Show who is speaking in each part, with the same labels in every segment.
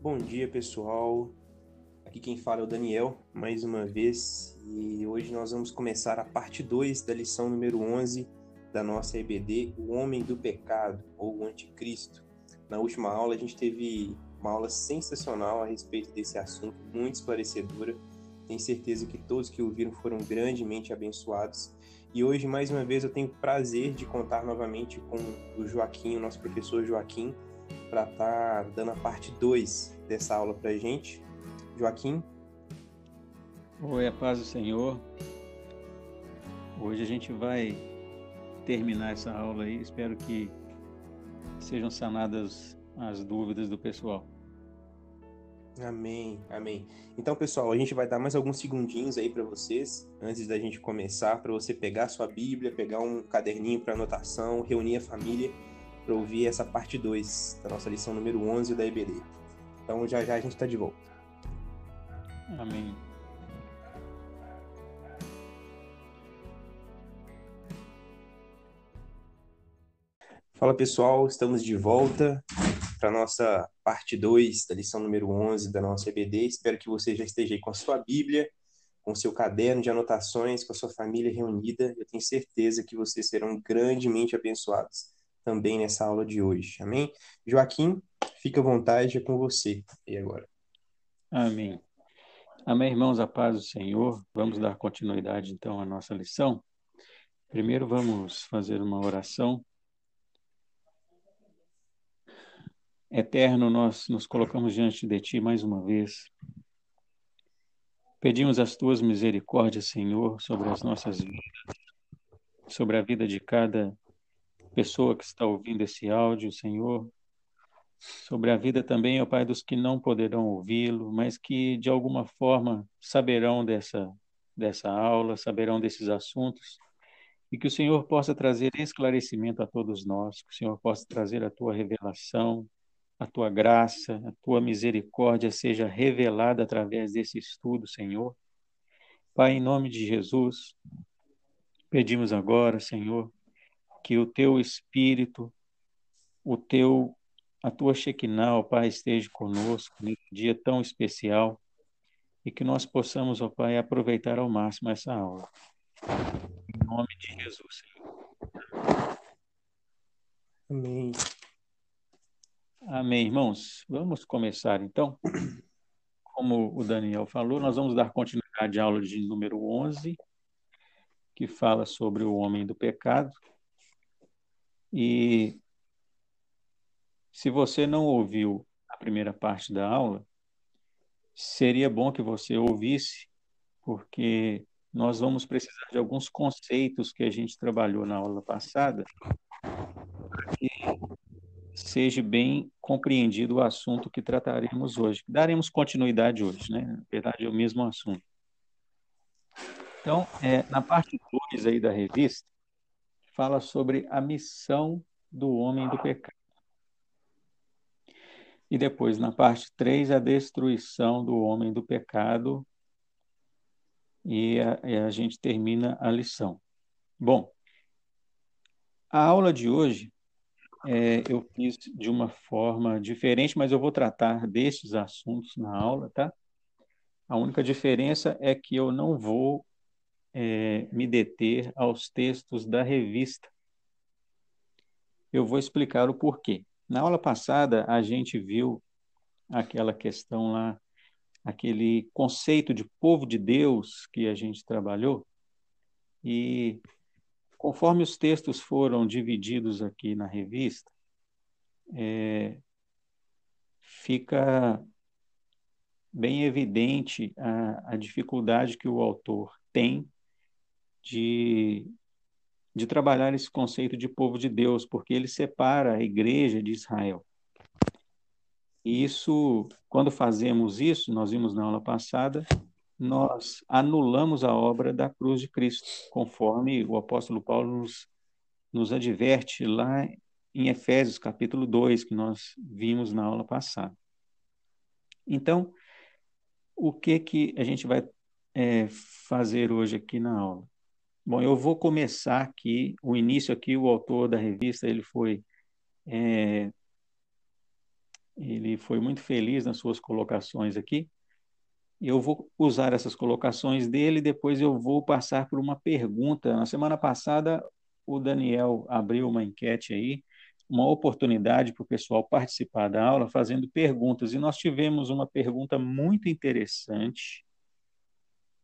Speaker 1: Bom dia, pessoal. Aqui quem fala é o Daniel, mais uma vez, e hoje nós vamos começar a parte 2 da lição número 11 da nossa EBD, O Homem do Pecado, ou o Anticristo. Na última aula a gente teve uma aula sensacional a respeito desse assunto, muito esclarecedora. Tenho certeza que todos que ouviram foram grandemente abençoados. E hoje, mais uma vez, eu tenho o prazer de contar novamente com o Joaquim, o nosso professor Joaquim, para estar tá dando a parte 2 dessa aula para a gente. Joaquim?
Speaker 2: Oi, a paz do Senhor. Hoje a gente vai terminar essa aula aí. Espero que sejam sanadas as dúvidas do pessoal.
Speaker 1: Amém, amém. Então, pessoal, a gente vai dar mais alguns segundinhos aí para vocês, antes da gente começar, para você pegar sua Bíblia, pegar um caderninho para anotação, reunir a família para ouvir essa parte 2 da nossa lição número 11 da EBD. Então já já a gente está de volta.
Speaker 2: Amém.
Speaker 1: Fala pessoal, estamos de volta para nossa parte 2 da lição número 11 da nossa EBD. Espero que você já esteja aí com a sua Bíblia, com o seu caderno de anotações, com a sua família reunida. Eu tenho certeza que vocês serão grandemente abençoados também nessa aula de hoje. Amém? Joaquim, fica à vontade, é com você. E agora?
Speaker 2: Amém. Amém, irmãos, a paz do Senhor. Vamos dar continuidade então à nossa lição. Primeiro vamos fazer uma oração. Eterno, nós nos colocamos diante de Ti mais uma vez. Pedimos as Tuas misericórdias, Senhor, sobre as nossas vidas, sobre a vida de cada pessoa que está ouvindo esse áudio, Senhor, sobre a vida também, ó Pai, dos que não poderão ouvi-lo, mas que de alguma forma saberão dessa, dessa aula, saberão desses assuntos, e que o Senhor possa trazer esclarecimento a todos nós, que o Senhor possa trazer a tua revelação, a tua graça, a tua misericórdia seja revelada através desse estudo, Senhor. Pai, em nome de Jesus, pedimos agora, Senhor, que o teu espírito, o teu a tua Shekinah, ó Pai, esteja conosco nesse dia tão especial e que nós possamos, ó Pai, aproveitar ao máximo essa aula. Em nome de Jesus, Senhor.
Speaker 1: Amém.
Speaker 2: Amém, irmãos. Vamos começar então. Como o Daniel falou, nós vamos dar continuidade à aula de número 11, que fala sobre o homem do pecado. E se você não ouviu a primeira parte da aula, seria bom que você ouvisse, porque nós vamos precisar de alguns conceitos que a gente trabalhou na aula passada para que seja bem compreendido o assunto que trataremos hoje. Daremos continuidade hoje, né? Na verdade, é o mesmo assunto. Então, é, na parte 2 aí da revista, fala sobre a missão do homem do pecado. E depois, na parte 3, a destruição do homem do pecado. E a, e a gente termina a lição. Bom, a aula de hoje é, eu fiz de uma forma diferente, mas eu vou tratar destes assuntos na aula, tá? A única diferença é que eu não vou é, me deter aos textos da revista. Eu vou explicar o porquê. Na aula passada, a gente viu aquela questão lá, aquele conceito de povo de Deus que a gente trabalhou, e conforme os textos foram divididos aqui na revista, é, fica bem evidente a, a dificuldade que o autor tem de, de trabalhar esse conceito de povo de Deus, porque ele separa a igreja de Israel. E isso, quando fazemos isso, nós vimos na aula passada, nós anulamos a obra da cruz de Cristo, conforme o apóstolo Paulo nos, nos adverte lá em Efésios capítulo 2, que nós vimos na aula passada. Então, o que que a gente vai é, fazer hoje aqui na aula? Bom, eu vou começar aqui, o início aqui, o autor da revista, ele foi é, ele foi muito feliz nas suas colocações aqui. Eu vou usar essas colocações dele, depois eu vou passar por uma pergunta. Na semana passada, o Daniel abriu uma enquete aí, uma oportunidade para o pessoal participar da aula fazendo perguntas. E nós tivemos uma pergunta muito interessante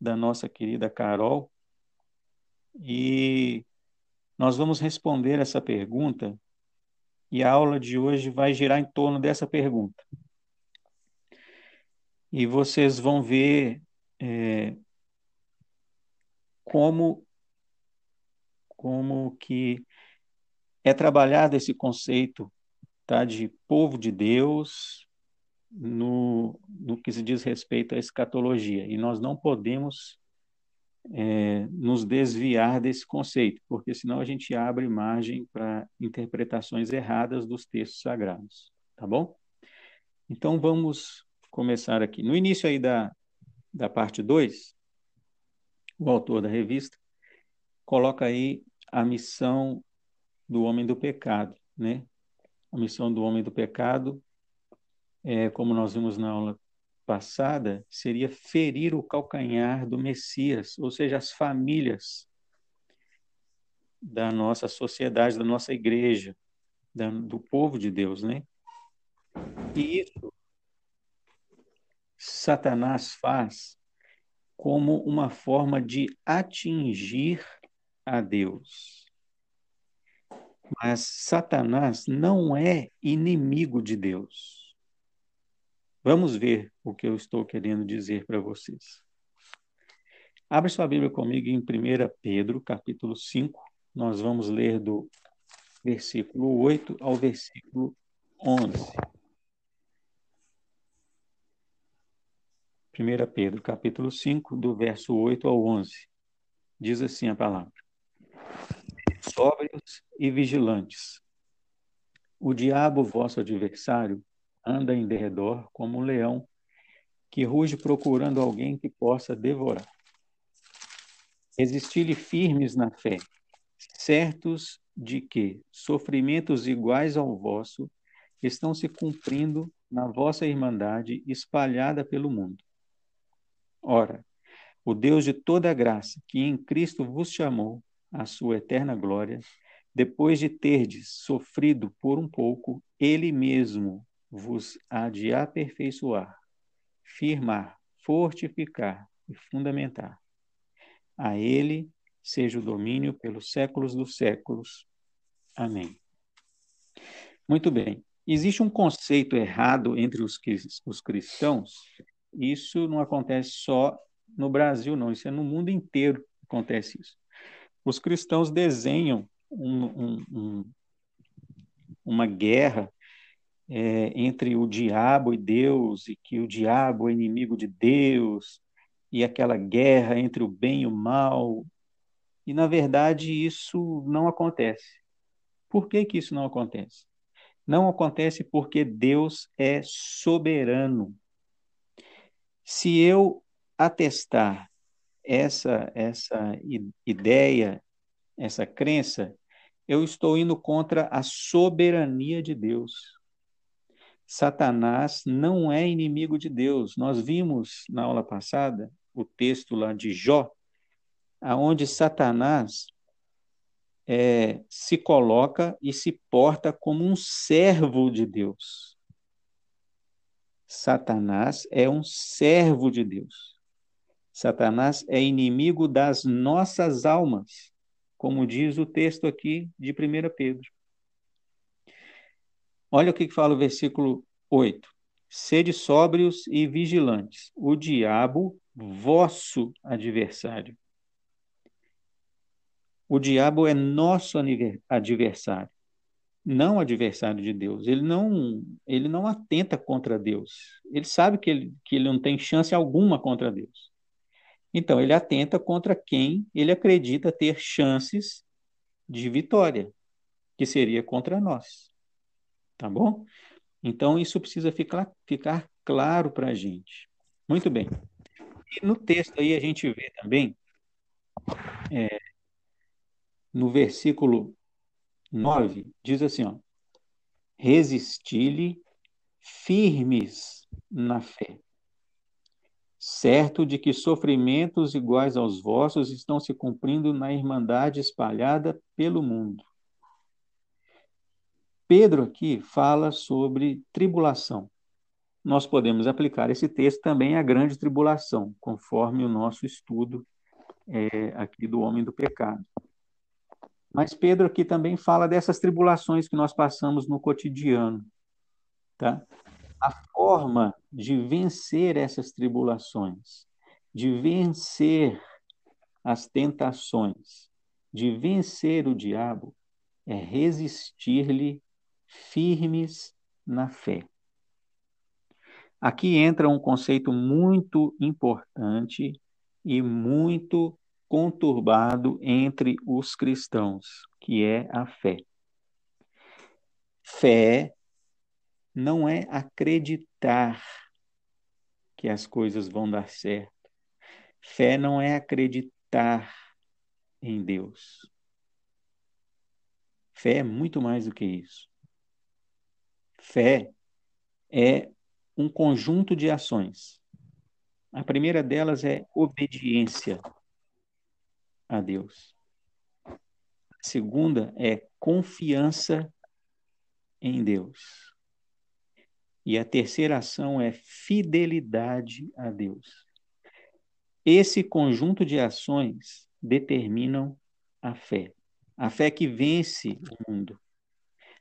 Speaker 2: da nossa querida Carol. E nós vamos responder essa pergunta. E a aula de hoje vai girar em torno dessa pergunta. E vocês vão ver é, como, como que é trabalhado esse conceito tá, de povo de Deus no, no que se diz respeito à escatologia. E nós não podemos é, nos desviar desse conceito, porque senão a gente abre margem para interpretações erradas dos textos sagrados. Tá bom? Então vamos começar aqui. No início aí da, da parte 2, o autor da revista coloca aí a missão do homem do pecado, né? A missão do homem do pecado, é, como nós vimos na aula passada, seria ferir o calcanhar do Messias, ou seja, as famílias da nossa sociedade, da nossa igreja, do povo de Deus, né? E isso Satanás faz como uma forma de atingir a Deus. Mas Satanás não é inimigo de Deus. Vamos ver o que eu estou querendo dizer para vocês. Abre sua Bíblia comigo em 1 Pedro, capítulo 5. Nós vamos ler do versículo 8 ao versículo 11. 1 Pedro, capítulo 5, do verso 8 ao 11. Diz assim a palavra: sóbrios e vigilantes. O diabo, vosso adversário, anda em derredor como um leão que ruge procurando alguém que possa devorar. Resisti-lhe firmes na fé, certos de que sofrimentos iguais ao vosso estão se cumprindo na vossa irmandade espalhada pelo mundo. Ora, o Deus de toda graça, que em Cristo vos chamou a sua eterna glória, depois de terdes sofrido por um pouco, ele mesmo vos há de aperfeiçoar, firmar, fortificar e fundamentar. A ele seja o domínio pelos séculos dos séculos. Amém. Muito bem. Existe um conceito errado entre os, os cristãos. Isso não acontece só no Brasil, não. Isso é no mundo inteiro acontece isso os cristãos desenham um, um, um, uma guerra é, entre o diabo e Deus, e que o diabo é inimigo de Deus, e aquela guerra entre o bem e o mal. E, na verdade, isso não acontece. Por que, que isso não acontece? Não acontece porque Deus é soberano. Se eu atestar essa, essa ideia, essa crença, eu estou indo contra a soberania de Deus. Satanás não é inimigo de Deus. Nós vimos na aula passada o texto lá de Jó, aonde Satanás é, se coloca e se porta como um servo de Deus. Satanás é um servo de Deus. Satanás é inimigo das nossas almas, como diz o texto aqui de 1 Pedro. Olha o que fala o versículo 8. Sede sóbrios e vigilantes, o diabo, vosso adversário. O diabo é nosso adversário, não adversário de Deus. Ele não, ele não atenta contra Deus. Ele sabe que ele, que ele não tem chance alguma contra Deus. Então, ele atenta contra quem ele acredita ter chances de vitória, que seria contra nós. Tá bom? Então, isso precisa ficar, ficar claro para a gente. Muito bem. E no texto aí a gente vê também, é, no versículo 9, diz assim: ó, resisti-lhe firmes na fé, certo de que sofrimentos iguais aos vossos estão se cumprindo na irmandade espalhada pelo mundo. Pedro aqui fala sobre tribulação. Nós podemos aplicar esse texto também à grande tribulação, conforme o nosso estudo é, aqui do homem do pecado. Mas Pedro aqui também fala dessas tribulações que nós passamos no cotidiano, tá? A forma de vencer essas tribulações, de vencer as tentações, de vencer o diabo, é resistir-lhe firmes na fé. Aqui entra um conceito muito importante e muito conturbado entre os cristãos, que é a fé. Fé não é acreditar que as coisas vão dar certo. Fé não é acreditar em Deus. Fé é muito mais do que isso. Fé é um conjunto de ações. A primeira delas é obediência a Deus. A segunda é confiança em Deus. E a terceira ação é fidelidade a Deus. Esse conjunto de ações determinam a fé. A fé que vence o mundo.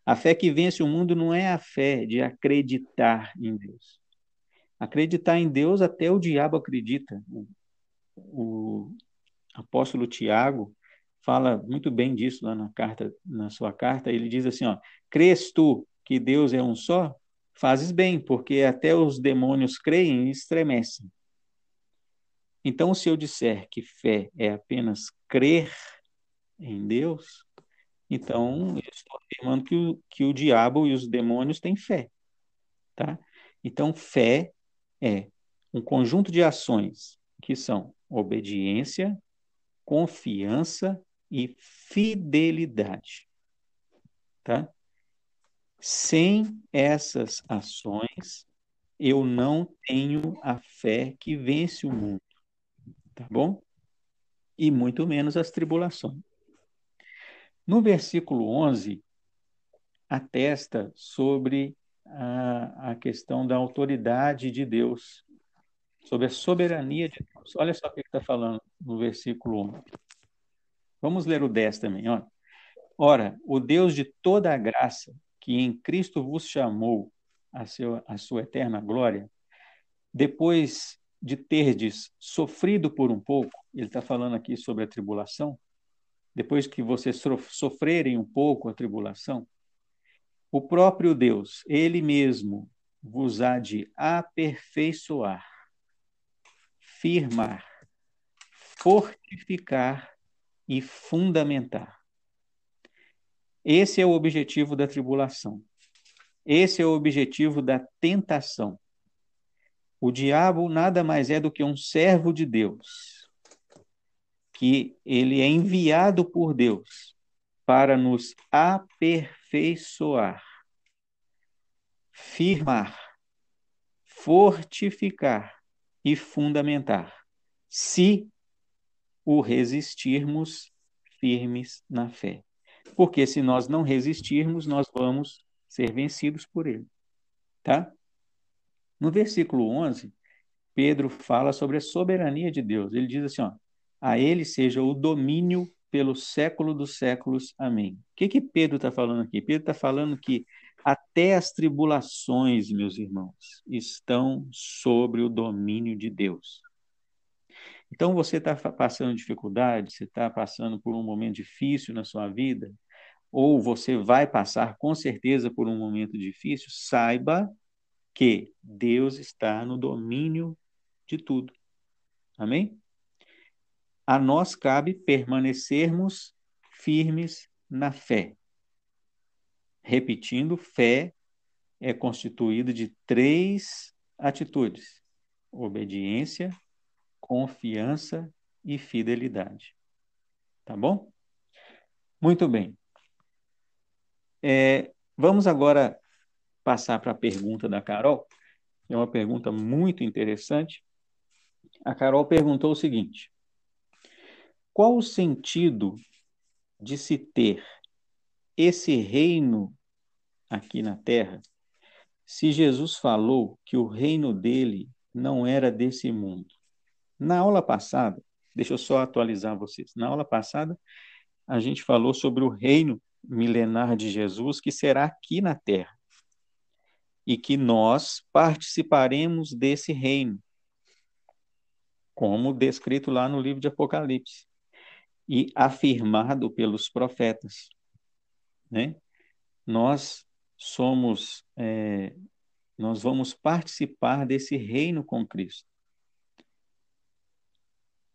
Speaker 2: A fé que vence o mundo não é a fé de acreditar em Deus. Acreditar em Deus até o diabo acredita. O apóstolo Tiago fala muito bem disso lá na carta, na sua carta. Ele diz assim, ó: "Crês tu que Deus é um só? Fazes bem, porque até os demônios creem e estremecem." Então, se eu disser que fé é apenas crer em Deus, então, eu estou afirmando que o, que o diabo e os demônios têm fé. Tá? Então, fé é um conjunto de ações que são obediência, confiança e fidelidade. Tá? Sem essas ações, eu não tenho a fé que vence o mundo. Tá bom? E muito menos as tribulações. No versículo 11, atesta sobre a, a questão da autoridade de Deus, sobre a soberania de Deus. Olha só o que está falando no versículo 11. Vamos ler o 10 também. Ora, o Deus de toda a graça, que em Cristo vos chamou a, seu, a sua eterna glória, depois de terdes sofrido por um pouco, ele está falando aqui sobre a tribulação, depois que vocês sofrerem um pouco a tribulação, o próprio Deus, Ele mesmo, vos há de aperfeiçoar, firmar, fortificar e fundamentar. Esse é o objetivo da tribulação. Esse é o objetivo da tentação. O diabo nada mais é do que um servo de Deus que ele é enviado por Deus para nos aperfeiçoar, firmar, fortificar e fundamentar, se o resistirmos firmes na fé. Porque se nós não resistirmos, nós vamos ser vencidos por ele. Tá? No versículo 11, Pedro fala sobre a soberania de Deus. Ele diz assim, ó: a ele seja o domínio pelo século dos séculos. Amém. O que, que Pedro está falando aqui? Pedro está falando que até as tribulações, meus irmãos, estão sobre o domínio de Deus. Então, você está passando dificuldade, você está passando por um momento difícil na sua vida, ou você vai passar com certeza por um momento difícil, saiba que Deus está no domínio de tudo. Amém? A nós cabe permanecermos firmes na fé. Repetindo, fé é constituída de três atitudes: obediência, confiança e fidelidade. Tá bom? Muito bem. É, vamos agora passar para a pergunta da Carol, é uma pergunta muito interessante. A Carol perguntou o seguinte: qual o sentido de se ter esse reino aqui na terra se Jesus falou que o reino dele não era desse mundo? Na aula passada, deixa eu só atualizar vocês. Na aula passada, a gente falou sobre o reino milenar de Jesus que será aqui na terra e que nós participaremos desse reino, como descrito lá no livro de Apocalipse e afirmado pelos profetas, né? Nós somos, é, nós vamos participar desse reino com Cristo.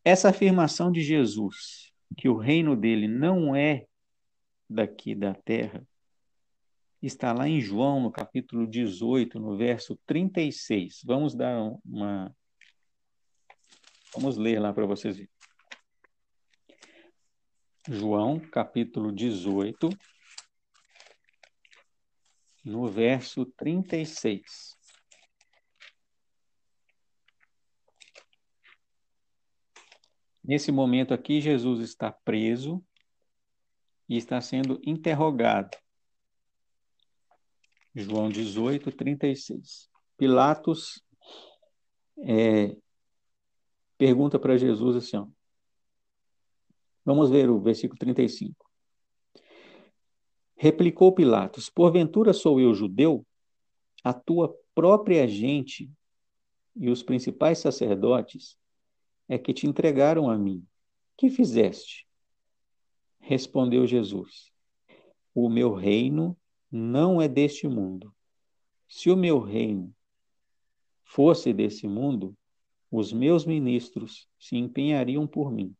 Speaker 2: Essa afirmação de Jesus, que o reino dele não é daqui da terra, está lá em João, no capítulo 18, no verso 36. Vamos dar uma. Vamos ler lá para vocês verem. João, capítulo 18, no verso 36. Nesse momento aqui, Jesus está preso e está sendo interrogado. João 18, 36. Pilatos é, pergunta para Jesus assim: ó, Vamos ver o versículo 35. Replicou Pilatos: Porventura sou eu judeu? A tua própria gente e os principais sacerdotes é que te entregaram a mim. Que fizeste? Respondeu Jesus: O meu reino não é deste mundo. Se o meu reino fosse desse mundo, os meus ministros se empenhariam por mim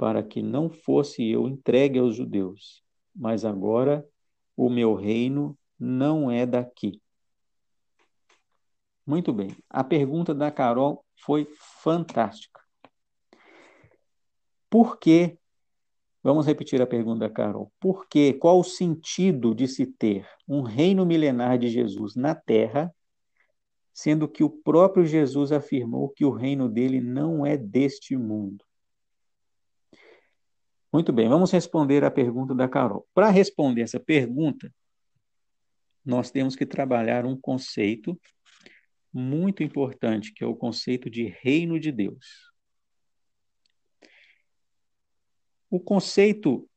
Speaker 2: para que não fosse eu entregue aos judeus, mas agora o meu reino não é daqui. Muito bem. A pergunta da Carol foi fantástica. Por que? Vamos repetir a pergunta da Carol. Por que? Qual o sentido de se ter um reino milenar de Jesus na terra, sendo que o próprio Jesus afirmou que o reino dele não é deste mundo? Muito bem, vamos responder a pergunta da Carol. Para responder essa pergunta, nós temos que trabalhar um conceito muito importante, que é o conceito de reino de Deus. O conceito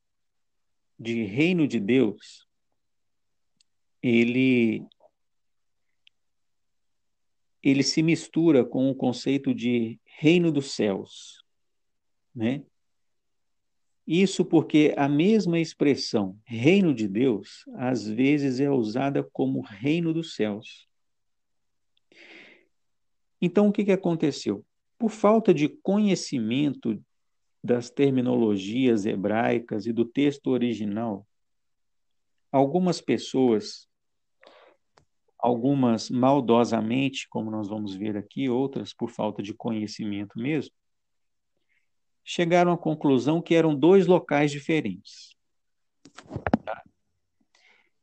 Speaker 2: de reino de Deus, ele ele se mistura com o conceito de reino dos céus, né? Isso porque a mesma expressão reino de Deus às vezes é usada como reino dos céus. Então, o que, que aconteceu? Por falta de conhecimento das terminologias hebraicas e do texto original, algumas pessoas, algumas maldosamente, como nós vamos ver aqui, outras por falta de conhecimento mesmo, chegaram à conclusão que eram dois locais diferentes.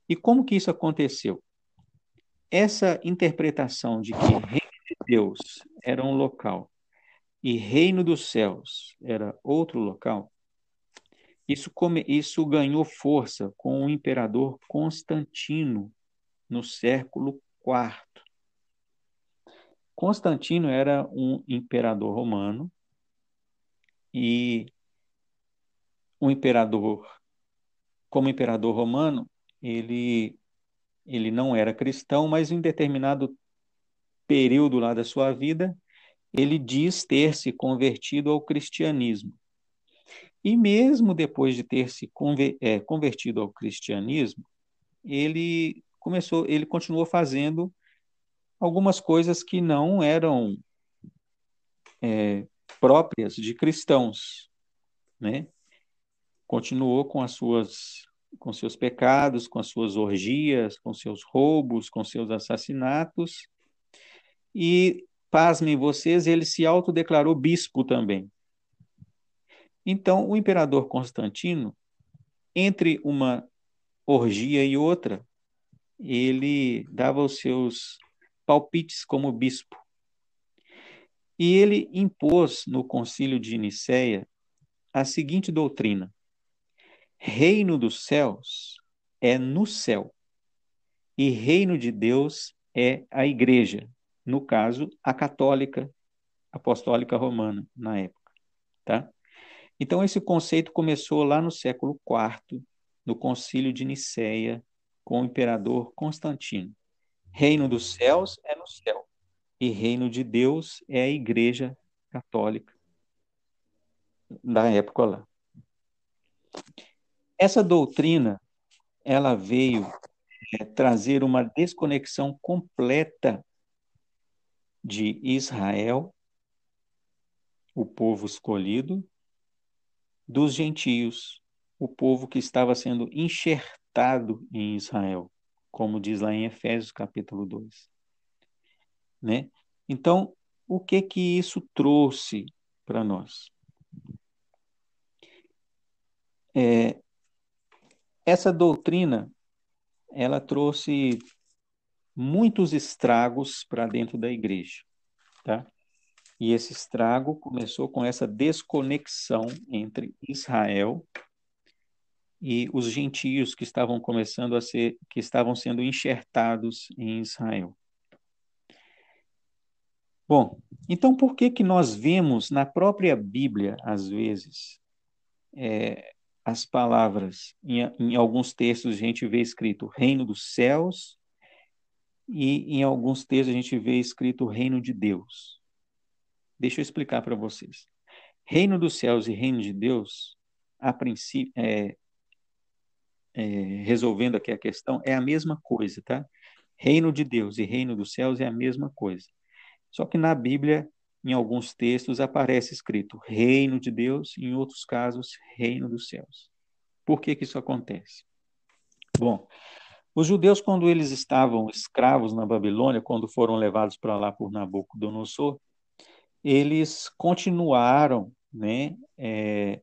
Speaker 2: E como que isso aconteceu? Essa interpretação de que reino de Deus era um local e reino dos céus era outro local, isso, come, isso ganhou força com o imperador Constantino no século IV. Constantino era um imperador romano e o imperador, como imperador romano, ele, ele não era cristão, mas em determinado período lá da sua vida, ele diz ter se convertido ao cristianismo. E mesmo depois de ter se é, convertido ao cristianismo, ele começou, ele continuou fazendo algumas coisas que não eram é, próprias de cristãos, né? Continuou com as suas com seus pecados, com as suas orgias, com seus roubos, com seus assassinatos. E pasmem vocês, ele se autodeclarou bispo também. Então, o imperador Constantino, entre uma orgia e outra, ele dava os seus palpites como bispo. E ele impôs no concílio de Nicéia a seguinte doutrina: Reino dos céus é no céu, e reino de Deus é a igreja, no caso, a católica apostólica romana na época, tá? Então esse conceito começou lá no século IV, no Concílio de Nicéia, com o imperador Constantino. Reino dos céus é no céu, e reino de Deus é a igreja católica da época lá. Essa doutrina, ela veio é, trazer uma desconexão completa de Israel, o povo escolhido, dos gentios, o povo que estava sendo enxertado em Israel, como diz lá em Efésios capítulo 2. Né? Então, o que que isso trouxe para nós? É, essa doutrina ela trouxe muitos estragos para dentro da igreja, tá? E esse estrago começou com essa desconexão entre Israel e os gentios que estavam começando a ser, que estavam sendo enxertados em Israel. Bom, então por que que nós vemos na própria Bíblia, às vezes, é, as palavras, em, em alguns textos a gente vê escrito reino dos céus, e em alguns textos a gente vê escrito reino de Deus. Deixa eu explicar para vocês. Reino dos céus e reino de Deus, a princípio, é, é, resolvendo aqui a questão, é a mesma coisa, tá? Reino de Deus e reino dos céus é a mesma coisa. Só que na Bíblia em alguns textos aparece escrito reino de Deus, em outros casos, reino dos céus. Por que, que isso acontece? Bom, os judeus, quando eles estavam escravos na Babilônia, quando foram levados para lá por Nabucodonosor, eles continuaram né, é,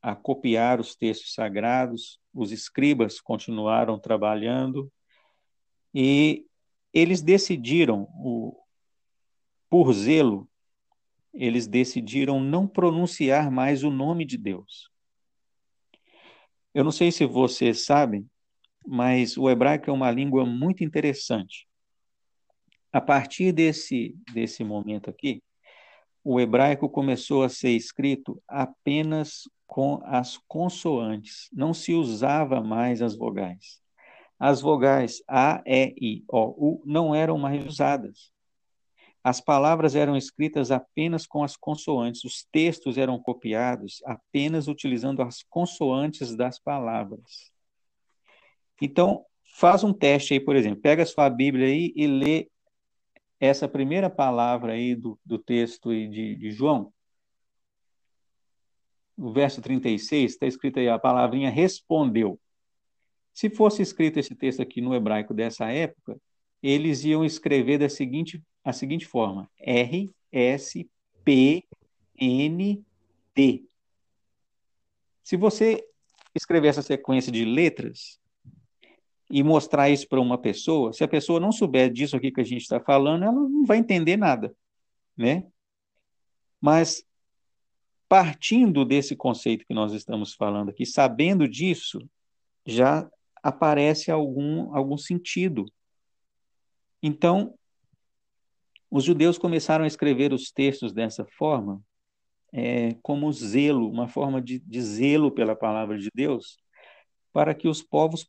Speaker 2: a copiar os textos sagrados, os escribas continuaram trabalhando, e eles decidiram, o, por zelo, eles decidiram não pronunciar mais o nome de Deus. Eu não sei se vocês sabem, mas o hebraico é uma língua muito interessante. A partir desse, desse momento aqui, o hebraico começou a ser escrito apenas com as consoantes, não se usava mais as vogais. As vogais A, E, I, O, U não eram mais usadas. As palavras eram escritas apenas com as consoantes, os textos eram copiados apenas utilizando as consoantes das palavras. Então, faz um teste aí, por exemplo, pega a sua Bíblia aí e lê essa primeira palavra aí do, do texto de, de João. O verso 36, está escrito aí a palavrinha respondeu. Se fosse escrito esse texto aqui no hebraico dessa época, eles iam escrever da seguinte a seguinte forma: R, S, P, N, D. Se você escrever essa sequência de letras e mostrar isso para uma pessoa, se a pessoa não souber disso aqui que a gente está falando, ela não vai entender nada, né? Mas partindo desse conceito que nós estamos falando aqui, sabendo disso, já aparece algum algum sentido. Então, os judeus começaram a escrever os textos dessa forma, é, como zelo, uma forma de, de zelo pela palavra de Deus, para que os povos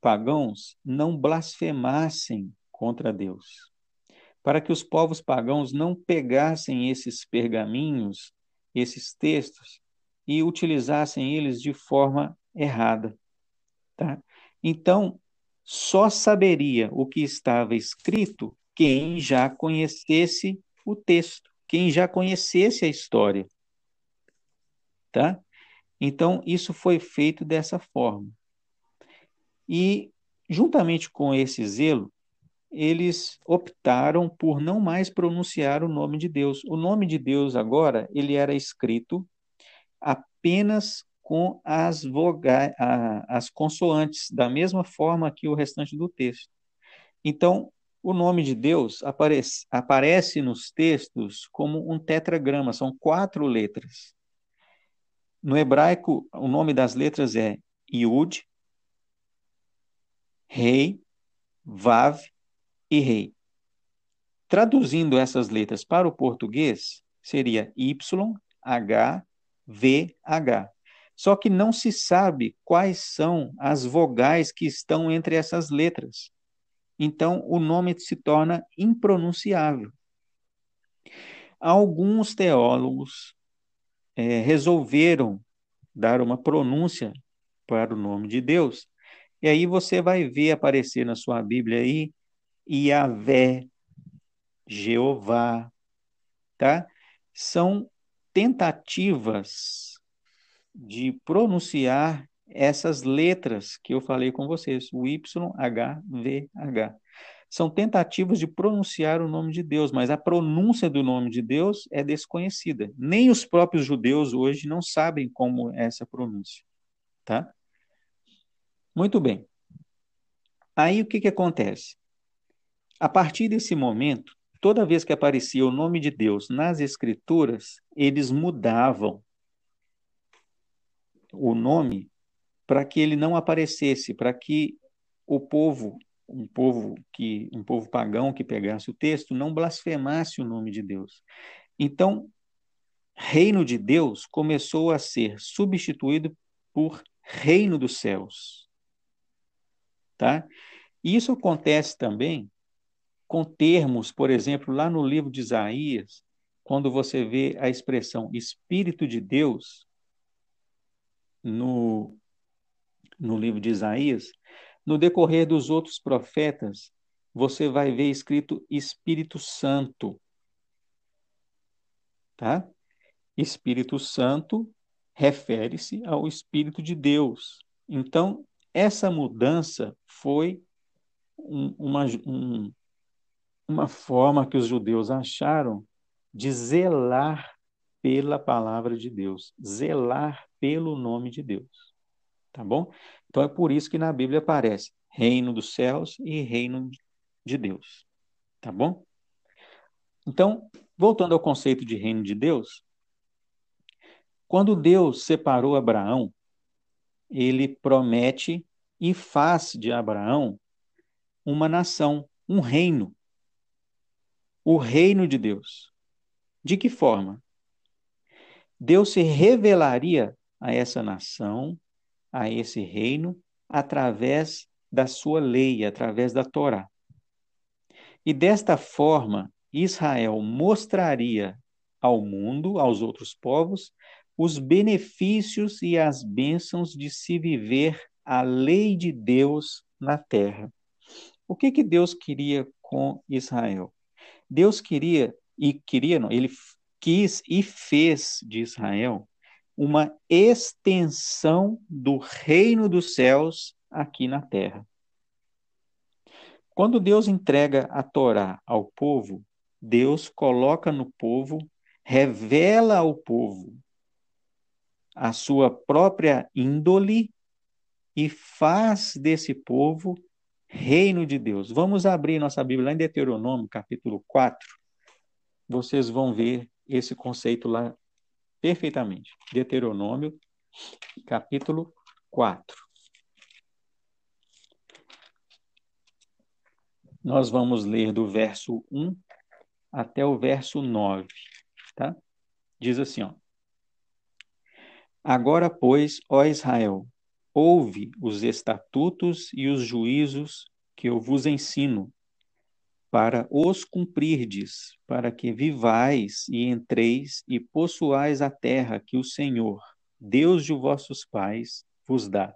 Speaker 2: pagãos não blasfemassem contra Deus, para que os povos pagãos não pegassem esses pergaminhos, esses textos, e utilizassem eles de forma errada. Tá? Então, só saberia o que estava escrito quem já conhecesse o texto, quem já conhecesse a história. Tá? Então, isso foi feito dessa forma. E, juntamente com esse zelo, eles optaram por não mais pronunciar o nome de Deus. O nome de Deus agora, ele era escrito apenas com as, vogais, as consoantes, da mesma forma que o restante do texto. Então, o nome de Deus aparece, aparece nos textos como um tetragrama, são quatro letras. No hebraico, o nome das letras é Yud, Rei, Vav e Rei. Traduzindo essas letras para o português, seria Y, H, V, H. Só que não se sabe quais são as vogais que estão entre essas letras. Então, o nome se torna impronunciável. Alguns teólogos é, resolveram dar uma pronúncia para o nome de Deus. E aí você vai ver aparecer na sua Bíblia aí Yahvé, Jeová, tá? São tentativas de pronunciar essas letras que eu falei com vocês, o Y, H, V, H. São tentativas de pronunciar o nome de Deus, mas a pronúncia do nome de Deus é desconhecida. Nem os próprios judeus hoje não sabem como é essa pronúncia, tá? Muito bem. Aí o que, que acontece? A partir desse momento, toda vez que aparecia o nome de Deus nas Escrituras, eles mudavam o nome para que ele não aparecesse, para que o povo um povo que um povo pagão que pegasse o texto não blasfemasse o nome de Deus. Então, reino de Deus começou a ser substituído por reino dos céus. Tá? Isso acontece também com termos, por exemplo, lá no livro de Isaías, quando você vê a expressão Espírito de Deus no, no livro de Isaías, no decorrer dos outros profetas, você vai ver escrito Espírito Santo. Tá? Espírito Santo refere-se ao Espírito de Deus. Então, essa mudança foi um, uma, um, uma forma que os judeus acharam de zelar pela palavra de Deus, zelar pelo nome de Deus. Tá bom? Então é por isso que na Bíblia aparece reino dos céus e reino de Deus. Tá bom? Então, voltando ao conceito de reino de Deus, quando Deus separou Abraão, ele promete e faz de Abraão uma nação, um reino. O reino de Deus. De que forma? Deus se revelaria a essa nação a esse reino através da sua lei, através da Torá. E desta forma, Israel mostraria ao mundo, aos outros povos, os benefícios e as bênçãos de se viver a lei de Deus na terra. O que que Deus queria com Israel? Deus queria e queria, não, ele quis e fez de Israel uma extensão do reino dos céus aqui na terra. Quando Deus entrega a Torá ao povo, Deus coloca no povo, revela ao povo a sua própria índole e faz desse povo reino de Deus. Vamos abrir nossa Bíblia lá em Deuteronômio, capítulo 4. Vocês vão ver esse conceito lá perfeitamente. Deuteronômio, capítulo 4. Nós vamos ler do verso 1 até o verso 9, tá? Diz assim, ó. Agora, pois, ó Israel, ouve os estatutos e os juízos que eu vos ensino, para os cumprirdes, para que vivais e entreis e possuais a terra que o Senhor, Deus de vossos pais, vos dá.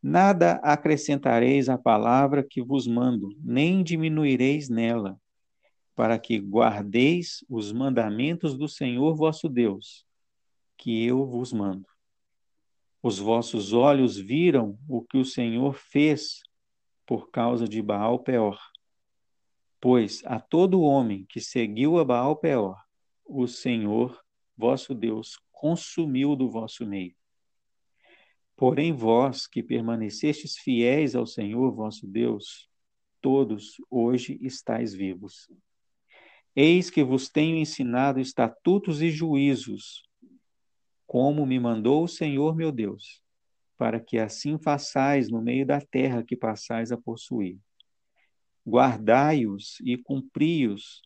Speaker 2: Nada acrescentareis à palavra que vos mando, nem diminuireis nela, para que guardeis os mandamentos do Senhor vosso Deus, que eu vos mando. Os vossos olhos viram o que o Senhor fez por causa de Baal Peor Pois a todo homem que seguiu a Baal Peor, o Senhor, vosso Deus, consumiu do vosso meio. Porém, vós que permanecestes fiéis ao Senhor vosso Deus, todos hoje estáis vivos. Eis que vos tenho ensinado estatutos e juízos, como me mandou o Senhor meu Deus, para que assim façais no meio da terra que passais a possuir. Guardai-os e cumpri-os,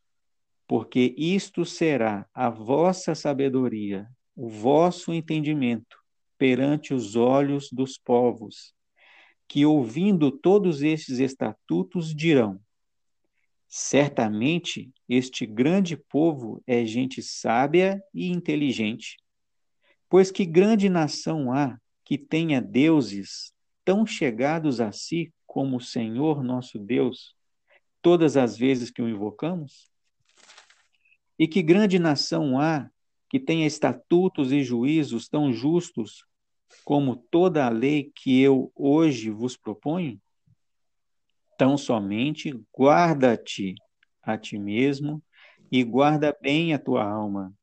Speaker 2: porque isto será a vossa sabedoria, o vosso entendimento perante os olhos dos povos, que ouvindo todos estes estatutos dirão: Certamente este grande povo é gente sábia e inteligente. Pois que grande nação há que tenha deuses tão chegados a si como o Senhor nosso Deus, todas as vezes que o invocamos? E que grande nação há que tenha estatutos e juízos tão justos como toda a lei que eu hoje vos proponho? Tão somente guarda-te a ti mesmo e guarda bem a tua alma,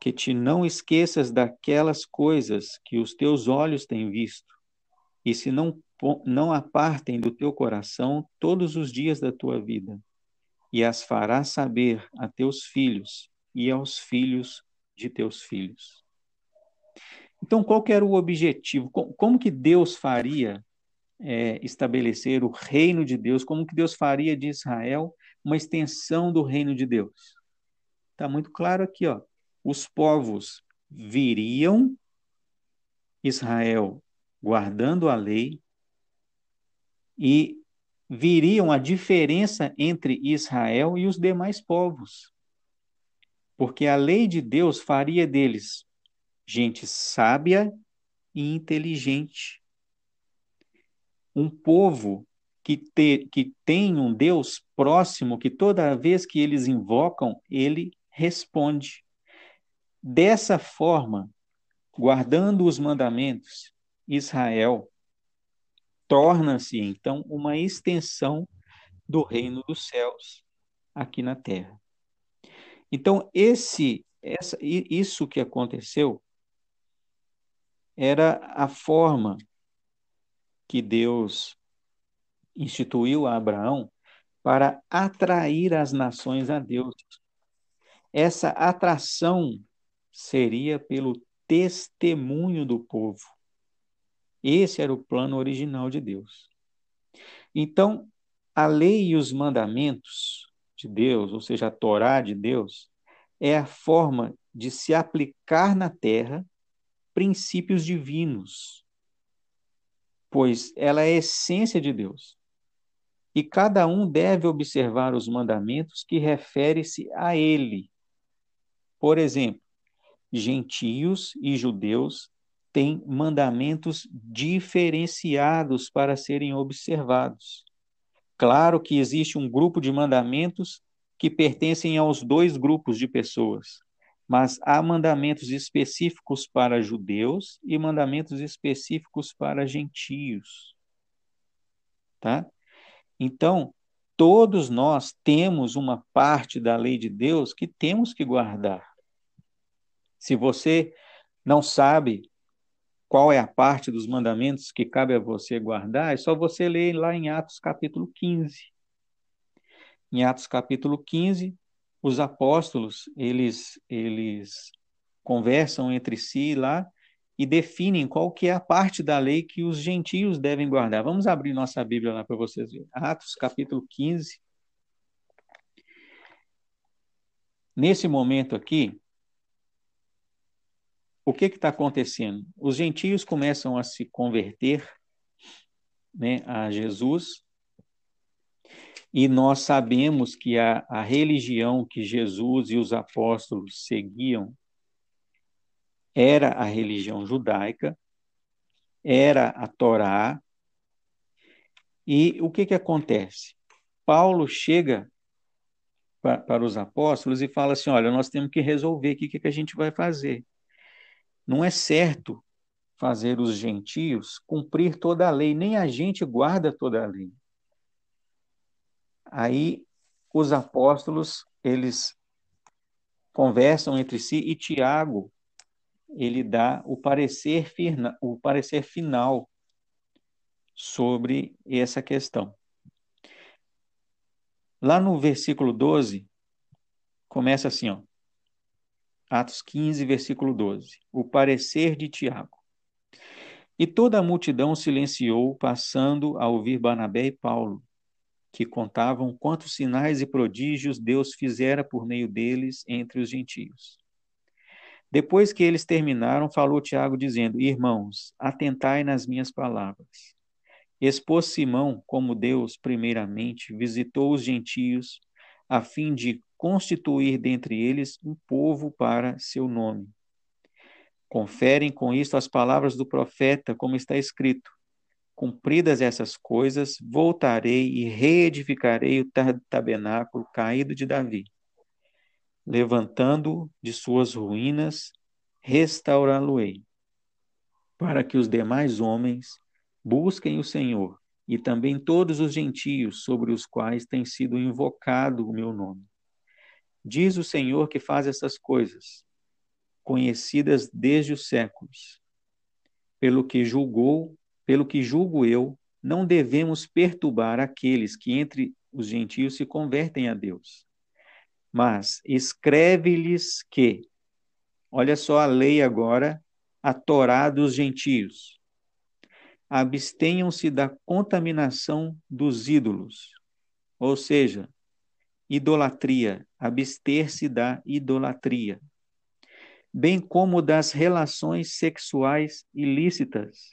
Speaker 2: que te não esqueças daquelas coisas que os teus olhos têm visto, e se não, não apartem do teu coração todos os dias da tua vida, e as farás saber a teus filhos e aos filhos de teus filhos. Então, qual era o objetivo? Como que Deus faria é, estabelecer o reino de Deus? Como que Deus faria de Israel uma extensão do reino de Deus? Está muito claro aqui, ó. Os povos viriam, Israel guardando a lei, e viriam a diferença entre Israel e os demais povos. Porque a lei de Deus faria deles gente sábia e inteligente. Um povo que, te, que tem um Deus próximo, que toda vez que eles invocam, ele responde. Dessa forma, guardando os mandamentos, Israel torna-se então uma extensão do reino dos céus aqui na terra. Então, esse, essa, isso que aconteceu era a forma que Deus instituiu a Abraão para atrair as nações a Deus. Essa atração seria pelo testemunho do povo. Esse era o plano original de Deus. Então, a lei e os mandamentos de Deus, ou seja, a Torá de Deus, é a forma de se aplicar na terra princípios divinos, pois ela é a essência de Deus. E cada um deve observar os mandamentos que refere-se a ele. Por exemplo, gentios e judeus têm mandamentos diferenciados para serem observados. Claro que existe um grupo de mandamentos que pertencem aos dois grupos de pessoas, mas há mandamentos específicos para judeus e mandamentos específicos para gentios. Tá? Então, todos nós temos uma parte da lei de Deus que temos que guardar. Se você não sabe qual é a parte dos mandamentos que cabe a você guardar, é só você ler lá em Atos capítulo 15. Em Atos capítulo 15, os apóstolos, eles, eles conversam entre si lá e definem qual que é a parte da lei que os gentios devem guardar. Vamos abrir nossa Bíblia lá para vocês verem. Atos, capítulo 15. Nesse momento aqui, o que está acontecendo? Os gentios começam a se converter né, a Jesus e nós sabemos que a, a religião que Jesus e os apóstolos seguiam era a religião judaica, era a Torá. E o que, que acontece? Paulo chega para, para os apóstolos e fala assim: olha, nós temos que resolver o que, que a gente vai fazer. Não é certo fazer os gentios cumprir toda a lei, nem a gente guarda toda a lei. Aí os apóstolos, eles conversam entre si e Tiago ele dá o parecer, o parecer final sobre essa questão. Lá no versículo 12, começa assim, ó. Atos 15, versículo 12. O parecer de Tiago. E toda a multidão silenciou, passando a ouvir Barnabé e Paulo, que contavam quantos sinais e prodígios Deus fizera por meio deles entre os gentios. Depois que eles terminaram, falou Tiago, dizendo: Irmãos, atentai nas minhas palavras. Expôs Simão como Deus, primeiramente, visitou os gentios, a fim de constituir dentre eles um povo para seu nome. Conferem com isto as palavras do profeta, como está escrito: Cumpridas essas coisas, voltarei e reedificarei o tabernáculo caído de Davi. Levantando de suas ruínas, restaurá-lo-ei, para que os demais homens busquem o Senhor e também todos os gentios sobre os quais tem sido invocado o meu nome. Diz o Senhor que faz essas coisas, conhecidas desde os séculos. Pelo que julgou, pelo que julgo eu, não devemos perturbar aqueles que entre os gentios se convertem a Deus. Mas escreve-lhes que, olha só a lei agora, a Torá dos gentios. Abstenham-se da contaminação dos ídolos, ou seja, idolatria, abster-se da idolatria bem como das relações sexuais ilícitas.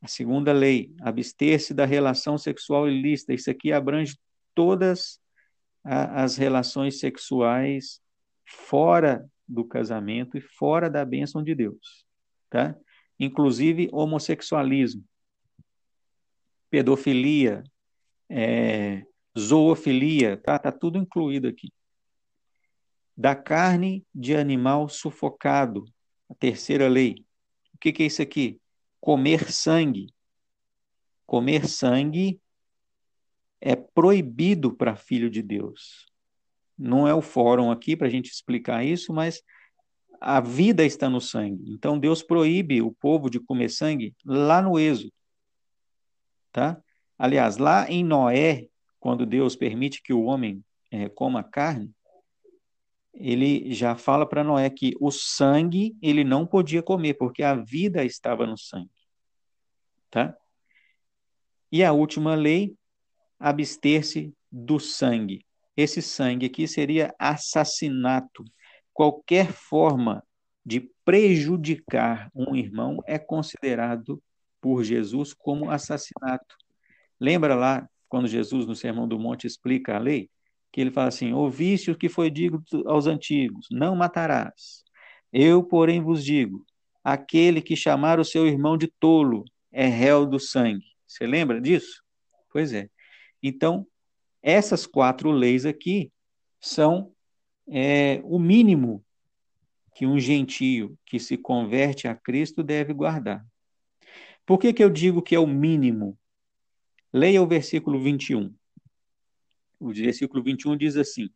Speaker 2: A segunda lei, abster-se da relação sexual ilícita. Isso aqui abrange todas as relações sexuais fora do casamento e fora da bênção de Deus, tá? Inclusive homossexualismo, pedofilia, é, zoofilia, tá? Tá tudo incluído aqui da carne de animal sufocado. A terceira lei. O que, que é isso aqui? Comer sangue. Comer sangue é proibido para filho de Deus. Não é o fórum aqui para a gente explicar isso, mas a vida está no sangue. Então Deus proíbe o povo de comer sangue lá no Êxodo. Tá? Aliás, lá em Noé, quando Deus permite que o homem é, coma carne, ele já fala para Noé que o sangue ele não podia comer, porque a vida estava no sangue. Tá? E a última lei, abster-se do sangue. Esse sangue aqui seria assassinato. Qualquer forma de prejudicar um irmão é considerado por Jesus como assassinato. Lembra lá quando Jesus no Sermão do Monte explica a lei? que ele fala assim: Ouviste o que foi dito aos antigos: Não matarás. Eu, porém, vos digo: aquele que chamar o seu irmão de tolo é réu do sangue. Você lembra disso? Pois é. Então, essas quatro leis aqui são é, o mínimo que um gentio que se converte a Cristo deve guardar. Por que, que eu digo que é o mínimo? Leia o versículo 21 o versículo 21 diz assim: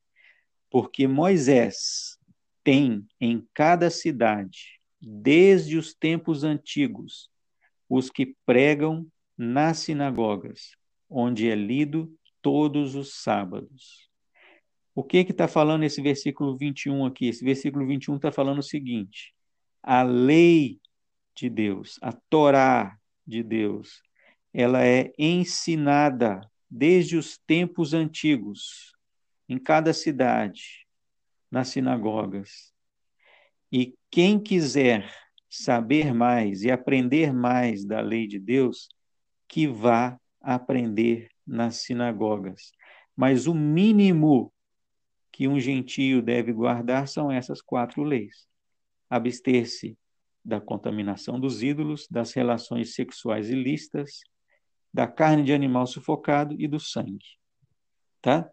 Speaker 2: Porque Moisés tem em cada cidade, desde os tempos antigos, os que pregam nas sinagogas, onde é lido todos os sábados. O que está falando esse versículo 21 aqui? Esse versículo 21 está falando o seguinte: a lei de Deus, a Torá de Deus, ela é ensinada desde os tempos antigos, em cada cidade, nas sinagogas. E quem quiser saber mais e aprender mais da lei de Deus, que vá aprender nas sinagogas. Mas o mínimo que um gentio deve guardar são essas quatro leis: abster-se da contaminação dos ídolos, das relações sexuais ilícitas, da carne de animal sufocado e do sangue. Tá?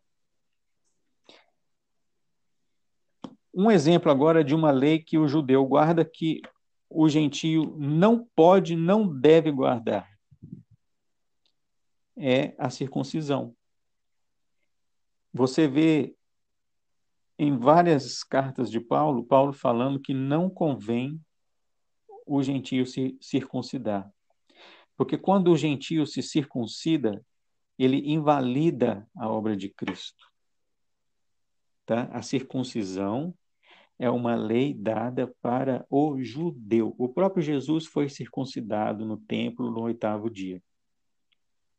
Speaker 2: Um exemplo agora de uma lei que o judeu guarda que o gentio não pode, não deve guardar. É a circuncisão. Você vê em várias cartas de Paulo, Paulo falando que não convém o gentio se circuncidar. Porque quando o gentio se circuncida, ele invalida a obra de Cristo. Tá? A circuncisão é uma lei dada para o judeu. O próprio Jesus foi circuncidado no templo no oitavo dia.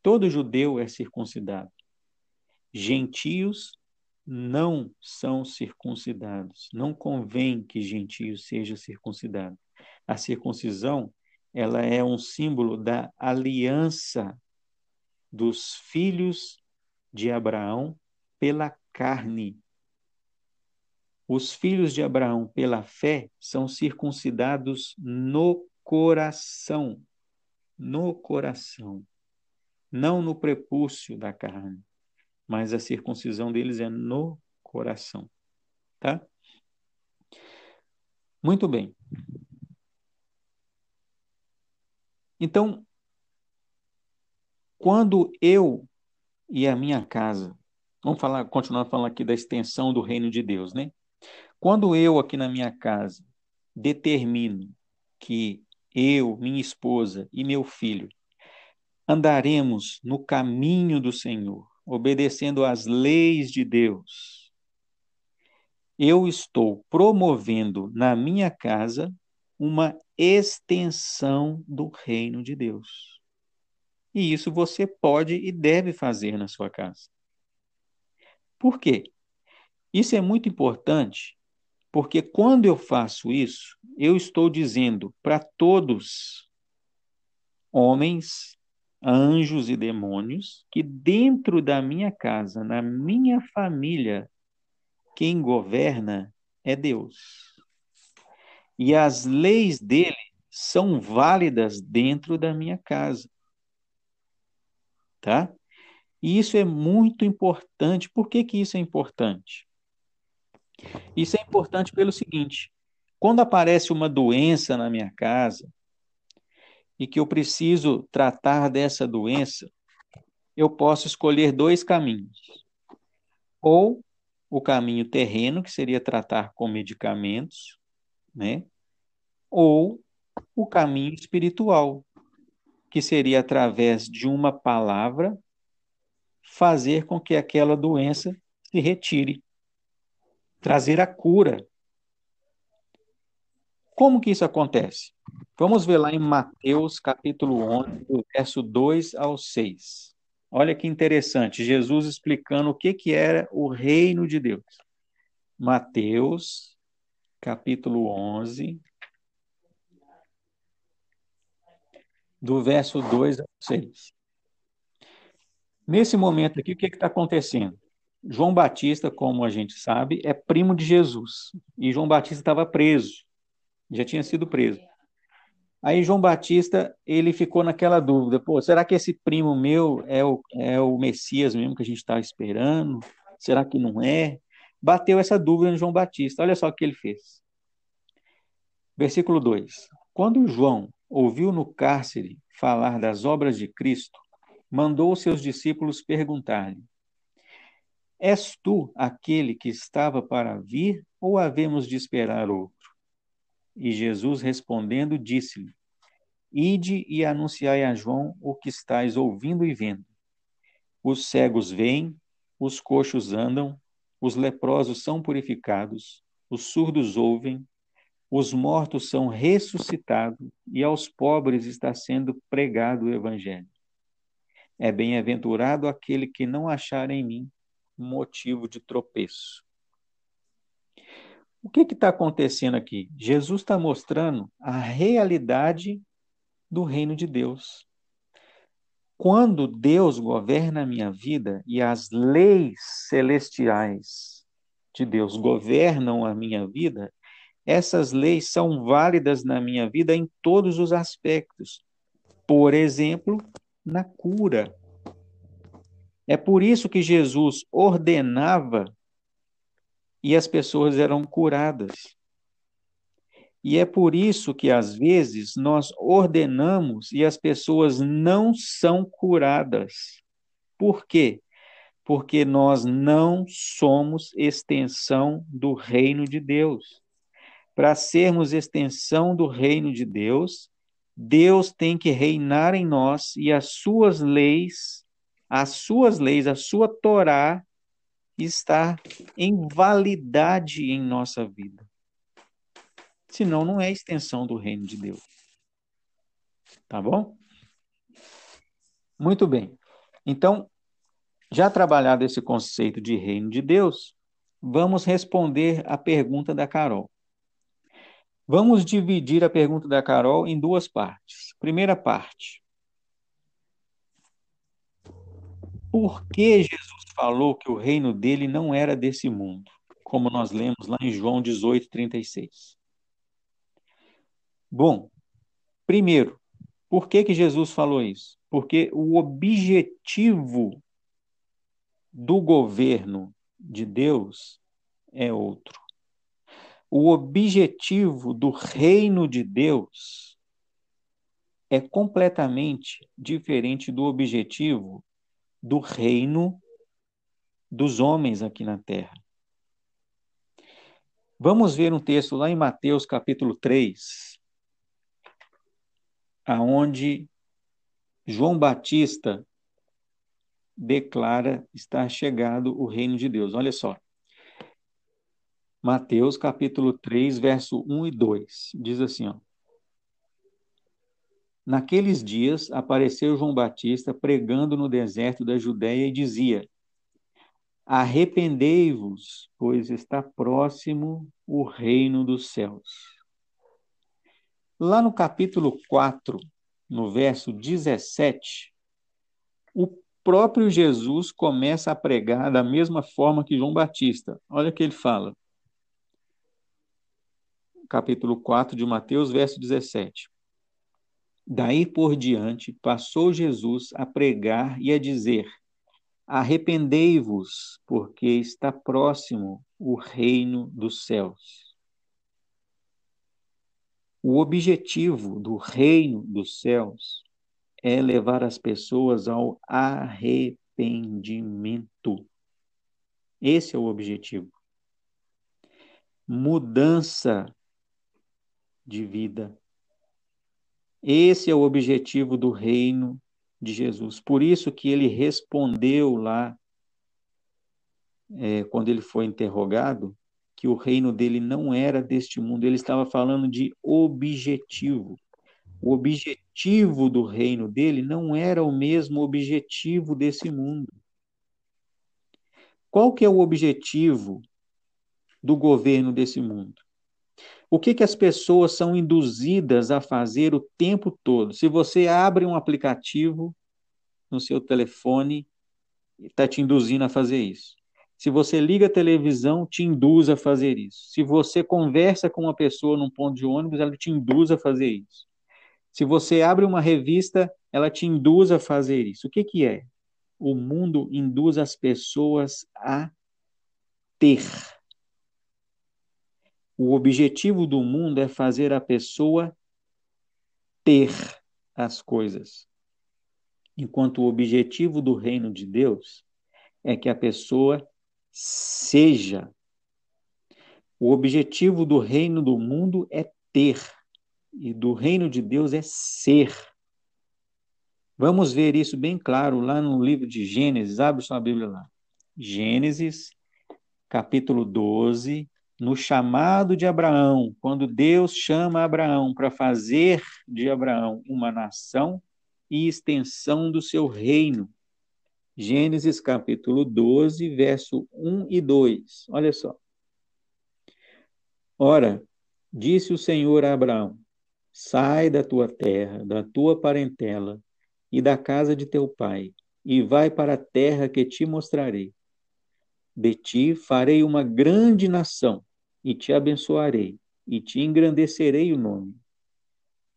Speaker 2: Todo judeu é circuncidado. Gentios não são circuncidados. Não convém que gentio seja circuncidado. A circuncisão, ela é um símbolo da aliança dos filhos de Abraão pela carne. Os filhos de Abraão pela fé são circuncidados no coração. No coração. Não no prepúcio da carne, mas a circuncisão deles é no coração. Tá? Muito bem. Então, quando eu e a minha casa, vamos falar, continuar falando aqui da extensão do reino de Deus, né? Quando eu aqui na minha casa determino que eu, minha esposa e meu filho andaremos no caminho do Senhor, obedecendo às leis de Deus, eu estou promovendo na minha casa uma extensão do reino de Deus. E isso você pode e deve fazer na sua casa. Por quê? Isso é muito importante, porque quando eu faço isso, eu estou dizendo para todos, homens, anjos e demônios, que dentro da minha casa, na minha família, quem governa é Deus. E as leis dele são válidas dentro da minha casa. Tá? E isso é muito importante. Por que, que isso é importante? Isso é importante pelo seguinte: quando aparece uma doença na minha casa e que eu preciso tratar dessa doença, eu posso escolher dois caminhos. Ou o caminho terreno, que seria tratar com medicamentos, né? Ou o caminho espiritual, que seria através de uma palavra fazer com que aquela doença se retire, trazer a cura. Como que isso acontece? Vamos ver lá em Mateus capítulo 11, do verso 2 ao 6. Olha que interessante, Jesus explicando o que, que era o reino de Deus. Mateus capítulo 11, do verso 2 ao 6. Nesse momento aqui, o que está acontecendo? João Batista, como a gente sabe, é primo de Jesus. E João Batista estava preso, já tinha sido preso. Aí João Batista, ele ficou naquela dúvida, pô, será que esse primo meu é o, é o Messias mesmo que a gente estava esperando? Será que não é? Bateu essa dúvida no João Batista. Olha só o que ele fez. Versículo 2. Quando João ouviu no cárcere falar das obras de Cristo, mandou seus discípulos perguntar-lhe: És tu aquele que estava para vir ou havemos de esperar outro? E Jesus respondendo disse-lhe: Ide e anunciai a João o que estáis ouvindo e vendo. Os cegos veem, os coxos andam, os leprosos são purificados, os surdos ouvem, os mortos são ressuscitados e aos pobres está sendo pregado o evangelho. É bem-aventurado aquele que não achar em mim motivo de tropeço. O que está acontecendo aqui? Jesus está mostrando a realidade do reino de Deus. Quando Deus governa a minha vida e as leis celestiais de Deus governam a minha vida, essas leis são válidas na minha vida em todos os aspectos. Por exemplo, na cura. É por isso que Jesus ordenava e as pessoas eram curadas. E é por isso que, às vezes, nós ordenamos e as pessoas não são curadas. Por quê? porque nós não somos extensão do reino de Deus. Para sermos extensão do reino de Deus, Deus tem que reinar em nós e as suas leis, as suas leis, a sua Torá está em validade em nossa vida. Senão não é extensão do reino de Deus. Tá bom? Muito bem. Então, já trabalhado esse conceito de reino de Deus, vamos responder a pergunta da Carol. Vamos dividir a pergunta da Carol em duas partes. Primeira parte. Por que Jesus falou que o reino dele não era desse mundo? Como nós lemos lá em João 18, 36. Bom, primeiro, por que, que Jesus falou isso? Porque o objetivo do governo de Deus é outro. O objetivo do reino de Deus é completamente diferente do objetivo do reino dos homens aqui na terra. Vamos ver um texto lá em Mateus capítulo 3, aonde João Batista declara estar chegado o reino de Deus. Olha só. Mateus capítulo 3, verso 1 e 2. Diz assim, ó. Naqueles dias apareceu João Batista pregando no deserto da Judéia e dizia: Arrependei-vos, pois está próximo o reino dos céus. Lá no capítulo 4, no verso 17, o próprio Jesus começa a pregar da mesma forma que João Batista. Olha o que ele fala. Capítulo 4 de Mateus, verso 17. Daí por diante, passou Jesus a pregar e a dizer: Arrependei-vos, porque está próximo o reino dos céus. O objetivo do reino dos céus é levar as pessoas ao arrependimento. Esse é o objetivo. Mudança de vida. Esse é o objetivo do reino de Jesus. Por isso que ele respondeu lá, é, quando ele foi interrogado, que o reino dele não era deste mundo. Ele estava falando de objetivo. O objetivo do reino dele não era o mesmo objetivo desse mundo. Qual que é o objetivo do governo desse mundo? O que, que as pessoas são induzidas a fazer o tempo todo? Se você abre um aplicativo no seu telefone, está te induzindo a fazer isso. Se você liga a televisão, te induz a fazer isso. Se você conversa com uma pessoa num ponto de ônibus, ela te induz a fazer isso. Se você abre uma revista, ela te induz a fazer isso. O que, que é? O mundo induz as pessoas a ter. O objetivo do mundo é fazer a pessoa ter as coisas. Enquanto o objetivo do reino de Deus é que a pessoa seja. O objetivo do reino do mundo é ter e do reino de Deus é ser. Vamos ver isso bem claro lá no livro de Gênesis. Abre sua Bíblia lá. Gênesis, capítulo 12, no chamado de Abraão, quando Deus chama Abraão para fazer de Abraão uma nação e extensão do seu reino. Gênesis capítulo 12, verso 1 e 2. Olha só. Ora, disse o Senhor a Abraão: Sai da tua terra, da tua parentela e da casa de teu pai, e vai para a terra que te mostrarei. De ti farei uma grande nação, e te abençoarei, e te engrandecerei o nome.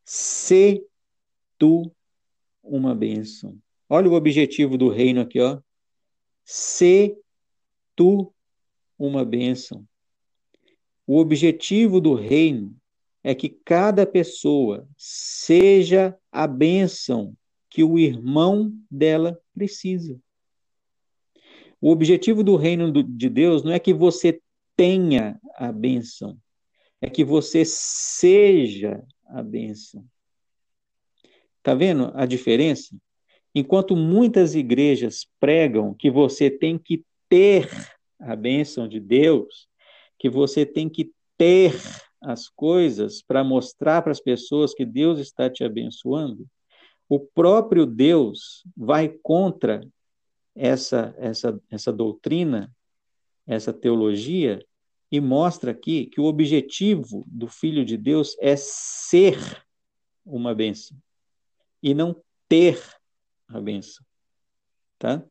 Speaker 2: Se tu uma bênção. Olha o objetivo do reino aqui, ó. Se tu uma bênção. O objetivo do reino é que cada pessoa seja a bênção que o irmão dela precisa. O objetivo do reino de Deus não é que você tenha a bênção, é que você seja a bênção. Está vendo a diferença? Enquanto muitas igrejas pregam que você tem que ter a bênção de Deus, que você tem que ter as coisas para mostrar para as pessoas que Deus está te abençoando, o próprio Deus vai contra essa, essa, essa doutrina, essa teologia, e mostra aqui que o objetivo do Filho de Deus é ser uma bênção e não ter a bênção. Tá?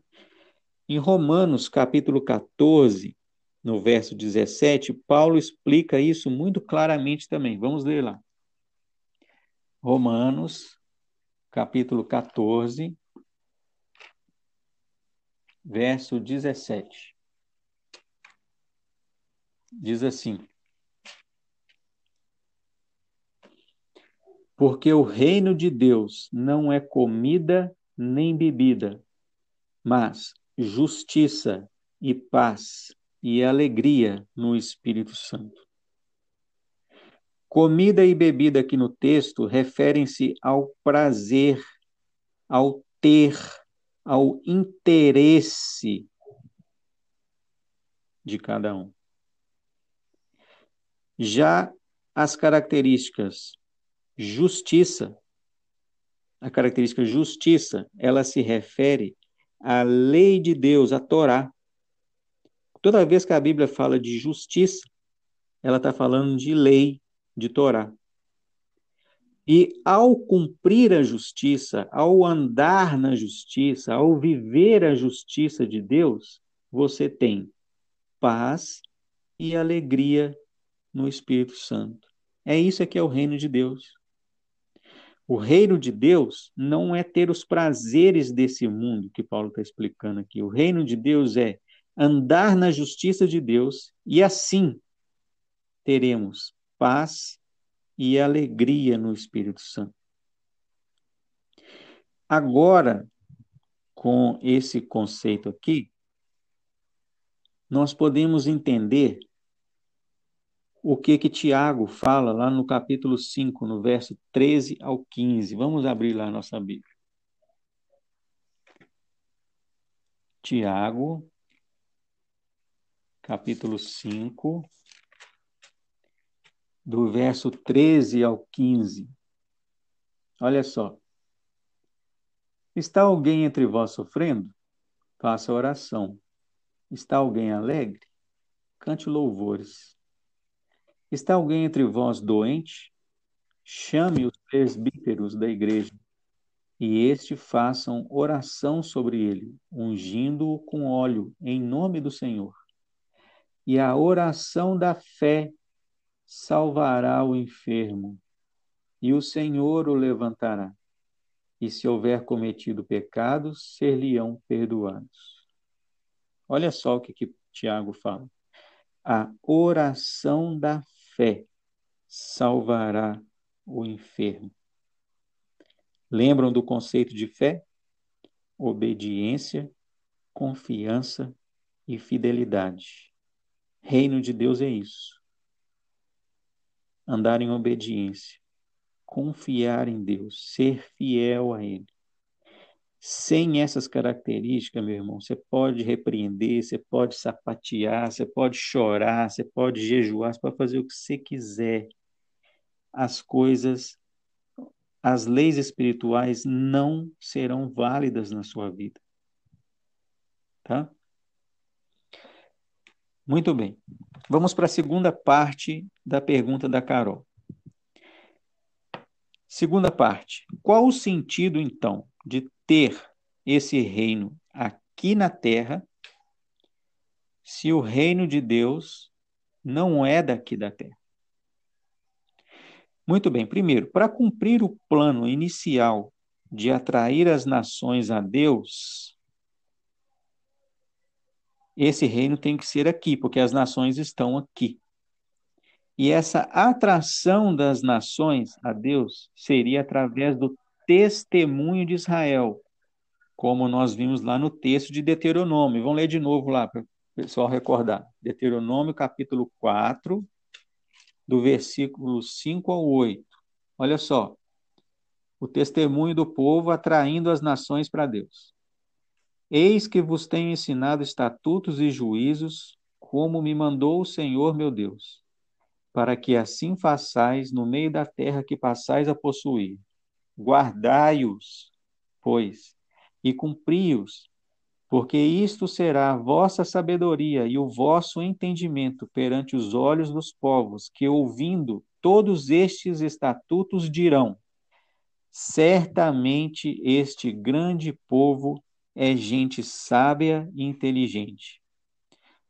Speaker 2: Em Romanos, capítulo 14, no verso 17, Paulo explica isso muito claramente também. Vamos ler lá. Romanos, capítulo 14, verso 17. Diz assim: Porque o reino de Deus não é comida nem bebida, mas justiça e paz e alegria no Espírito Santo. Comida e bebida aqui no texto referem-se ao prazer, ao ter, ao interesse de cada um. Já as características justiça, a característica justiça, ela se refere à lei de Deus, à Torá. Toda vez que a Bíblia fala de justiça, ela está falando de lei, de Torá. E ao cumprir a justiça, ao andar na justiça, ao viver a justiça de Deus, você tem paz e alegria no Espírito Santo. É isso que é o reino de Deus. O reino de Deus não é ter os prazeres desse mundo que Paulo está explicando aqui. O reino de Deus é andar na justiça de Deus e assim teremos paz e alegria no Espírito Santo. Agora, com esse conceito aqui, nós podemos entender o que que Tiago fala lá no capítulo 5, no verso 13 ao 15. Vamos abrir lá a nossa Bíblia. Tiago, capítulo 5, do verso 13 ao 15. Olha só. Está alguém entre vós sofrendo? Faça oração. Está alguém alegre? Cante louvores. Está alguém entre vós doente? Chame os presbíteros da igreja, e este façam oração sobre ele, ungindo-o com óleo, em nome do Senhor. E a oração da fé salvará o enfermo, e o Senhor o levantará. E se houver cometido pecados, ser-lhe-ão perdoados. Olha só o que, que Tiago fala. A oração da fé salvará o enfermo. Lembram do conceito de fé? Obediência, confiança e fidelidade. Reino de Deus é isso. Andar em obediência, confiar em Deus, ser fiel a Ele. Sem essas características, meu irmão, você pode repreender, você pode sapatear, você pode chorar, você pode jejuar, você pode fazer o que você quiser. As coisas, as leis espirituais não serão válidas na sua vida. Tá? Muito bem. Vamos para a segunda parte da pergunta da Carol. Segunda parte. Qual o sentido, então, de ter esse reino aqui na terra se o reino de Deus não é daqui da terra? Muito bem, primeiro, para cumprir o plano inicial de atrair as nações a Deus, esse reino tem que ser aqui, porque as nações estão aqui. E essa atração das nações a Deus seria através do testemunho de Israel, como nós vimos lá no texto de Deuteronômio. Vamos ler de novo lá para o pessoal recordar. Deuteronômio, capítulo 4, do versículo 5 ao 8. Olha só. O testemunho do povo atraindo as nações para Deus. Eis que vos tenho ensinado estatutos e juízos, como me mandou o Senhor meu Deus, para que assim façais no meio da terra que passais a possuir. Guardai-os, pois, e cumpri-os, porque isto será a vossa sabedoria e o vosso entendimento perante os olhos dos povos, que ouvindo todos estes estatutos dirão: certamente este grande povo é gente sábia e inteligente.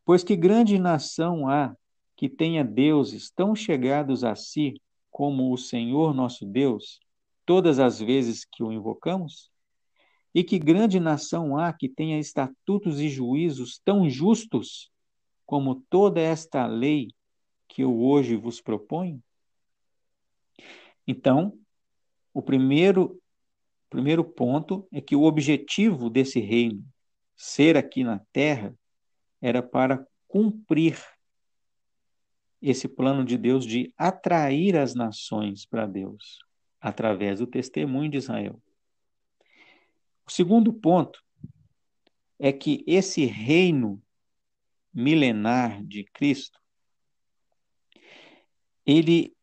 Speaker 2: Pois que grande nação há que tenha deuses tão chegados a si como o Senhor nosso Deus, todas as vezes que o invocamos? E que grande nação há que tenha estatutos e juízos tão justos como toda esta lei que eu hoje vos proponho? Então, o primeiro, primeiro ponto é que o objetivo desse reino ser aqui na terra era para cumprir esse plano de Deus de atrair as nações para Deus através do testemunho de Israel. O segundo ponto é que esse reino milenar de Cristo, ele,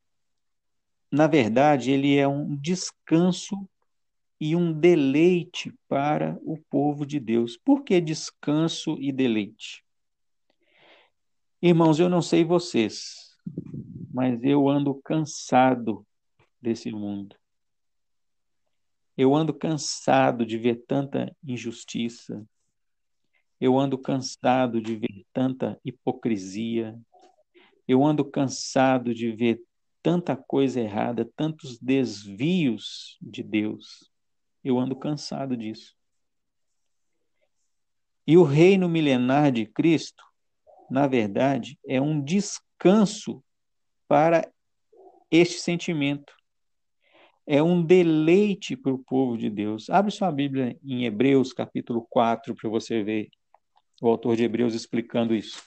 Speaker 2: na verdade, ele é um descanso e um deleite para o povo de Deus. Por que descanso e deleite? Irmãos, eu não sei vocês, mas eu ando cansado desse mundo. Eu ando cansado de ver tanta injustiça. Eu ando cansado de ver tanta hipocrisia. Eu ando cansado de ver tanta coisa errada, tantos desvios de Deus. Eu ando cansado disso. E o reino milenar de Cristo, na verdade, é um descanso para este sentimento é um deleite para o povo de Deus. Abre sua Bíblia em Hebreus, capítulo 4, para você ver o autor de Hebreus explicando isso.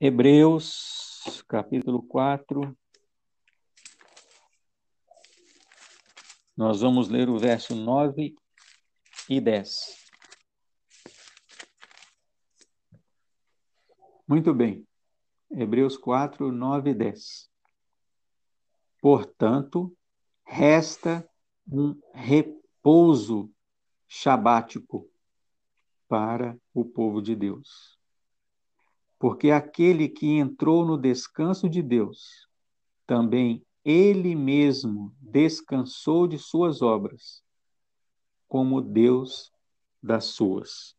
Speaker 2: Hebreus, capítulo 4. Nós vamos ler o verso 9 e 10. Muito bem. Hebreus 4, 9 e 10. Portanto, resta um repouso shabático para o povo de Deus. Porque aquele que entrou no descanso de Deus, também ele mesmo descansou de suas obras, como Deus das suas.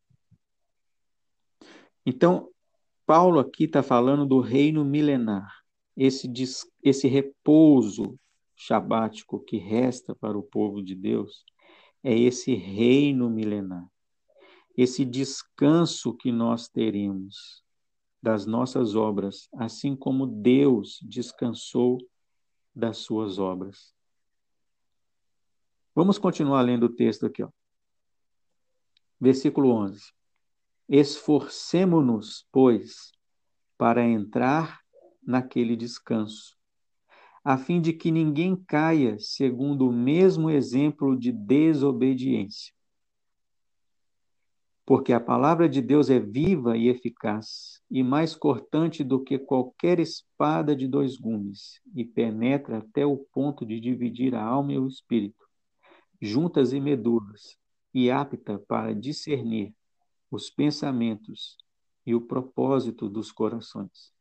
Speaker 2: Então, Paulo aqui está falando do reino milenar esse, esse repouso shabático que resta para o povo de Deus é esse reino milenar, esse descanso que nós teremos das nossas obras, assim como Deus descansou das suas obras. Vamos continuar lendo o texto aqui, ó. Versículo 11. Esforcemo-nos, pois, para entrar naquele descanso, a fim de que ninguém caia segundo o mesmo exemplo de desobediência. Porque a palavra de Deus é viva e eficaz, e mais cortante do que qualquer espada de dois gumes, e penetra até o ponto de dividir a alma e o espírito, juntas e medulas, e apta para discernir os pensamentos e o propósito dos corações.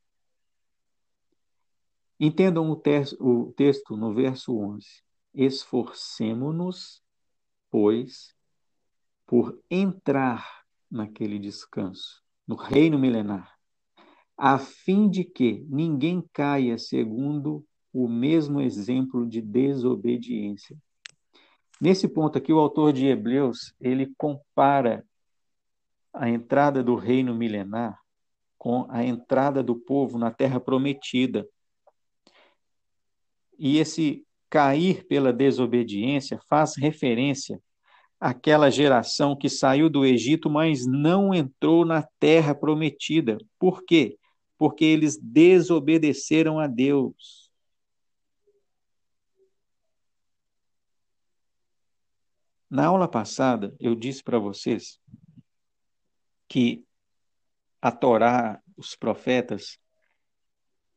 Speaker 2: Entendam o, te o texto no verso 11. Esforcemo-nos, pois, por entrar naquele descanso, no reino milenar, a fim de que ninguém caia segundo o mesmo exemplo de desobediência. Nesse ponto aqui, o autor de Hebreus, ele compara a entrada do reino milenar com a entrada do povo na terra prometida, e esse cair pela desobediência faz referência aquela geração que saiu do Egito, mas não entrou na terra prometida. Por quê? Porque eles desobedeceram a Deus. Na aula passada, eu disse para vocês que a Torá, os profetas,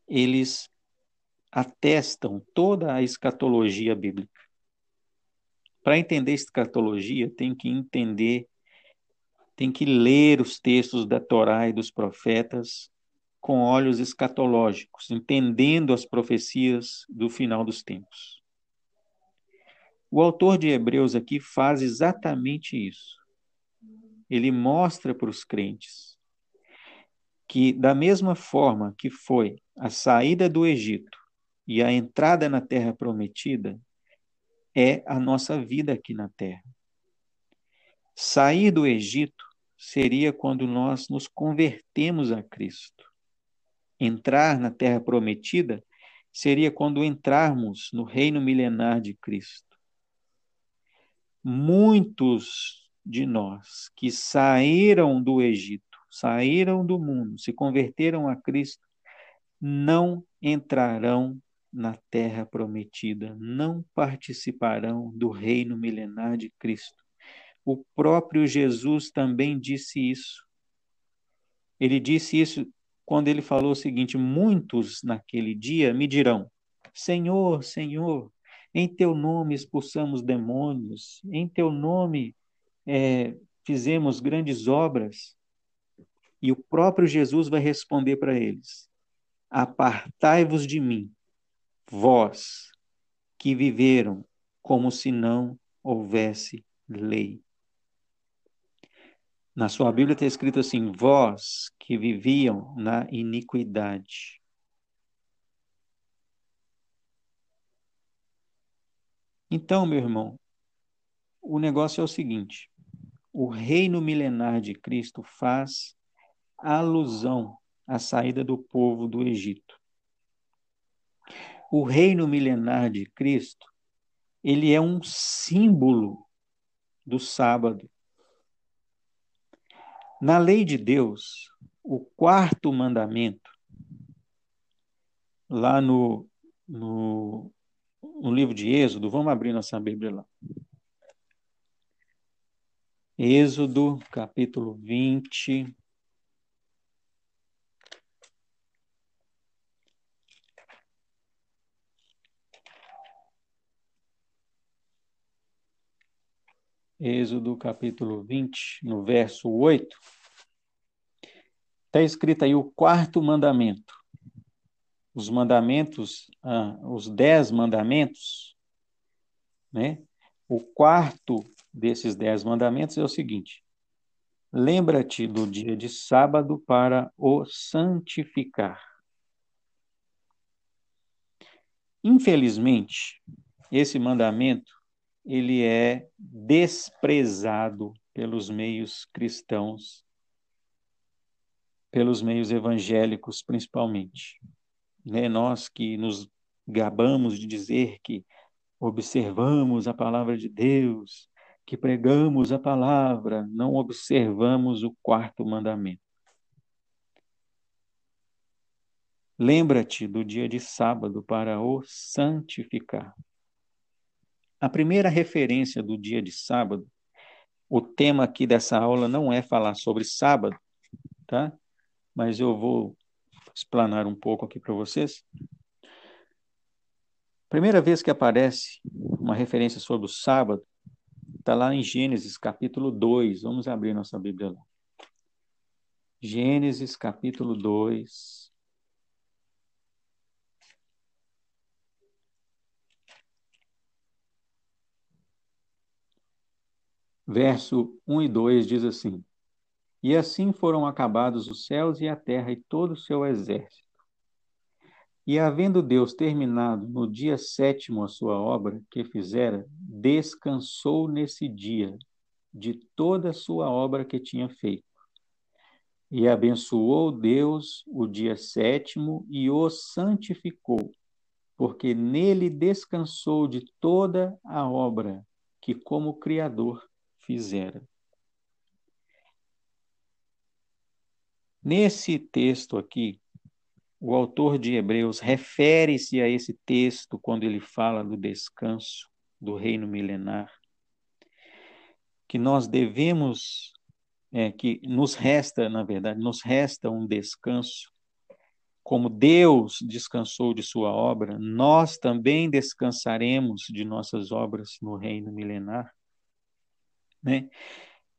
Speaker 2: eles atestam toda a escatologia bíblica. Para entender escatologia, tem que entender, tem que ler os textos da Torá e dos profetas com olhos escatológicos, entendendo as profecias do final dos tempos. O autor de Hebreus aqui faz exatamente isso. Ele mostra para os crentes que, da mesma forma que foi a saída do Egito e a entrada na terra prometida, é a nossa vida aqui na Terra. Sair do Egito seria quando nós nos convertemos a Cristo. Entrar na Terra Prometida seria quando entrarmos no reino milenar de Cristo. Muitos de nós que saíram do Egito, saíram do mundo, se converteram a Cristo, não entrarão na terra prometida, não participarão do reino milenar de Cristo. O próprio Jesus também disse isso. Ele disse isso quando ele falou o seguinte: Muitos naquele dia me dirão: Senhor, Senhor, em teu nome expulsamos demônios, em teu nome é, fizemos grandes obras. E o próprio Jesus vai responder para eles: Apartai-vos de mim, vós que viveram como se não houvesse lei. Na sua Bíblia está escrito assim: vós que viviam na iniquidade. Então, meu irmão, o negócio é o seguinte: o reino milenar de Cristo faz alusão à saída do povo do Egito o reino milenar de Cristo, ele é um símbolo do sábado. Na lei de Deus, o quarto mandamento, lá no, no, no livro de Êxodo, vamos abrir nossa Bíblia lá. Êxodo, capítulo 20. Êxodo capítulo 20, no verso 8, está escrito aí o quarto mandamento. Os mandamentos, ah, os dez mandamentos, né? O quarto desses dez mandamentos é o seguinte: lembra-te do dia de sábado para o santificar. Infelizmente, esse mandamento ele é desprezado pelos meios cristãos, pelos meios evangélicos principalmente. Né? Nós que nos gabamos de dizer que observamos a palavra de Deus, que pregamos a palavra, não observamos o quarto mandamento. Lembra-te do dia de sábado para o santificar. A primeira referência do dia de sábado, o tema aqui dessa aula não é falar sobre sábado, tá? Mas eu vou explanar um pouco aqui para vocês. Primeira vez que aparece uma referência sobre o sábado, está lá em Gênesis capítulo 2. Vamos abrir nossa Bíblia lá. Gênesis capítulo 2. Verso 1 e 2 diz assim: E assim foram acabados os céus e a terra e todo o seu exército. E havendo Deus terminado no dia sétimo a sua obra que fizera, descansou nesse dia de toda a sua obra que tinha feito. E abençoou Deus o dia sétimo e o santificou, porque nele descansou de toda a obra que, como Criador, fizera. Nesse texto aqui, o autor de Hebreus refere-se a esse texto quando ele fala do descanso do reino milenar, que nós devemos, é, que nos resta, na verdade, nos resta um descanso. Como Deus descansou de sua obra, nós também descansaremos de nossas obras no reino milenar. Né?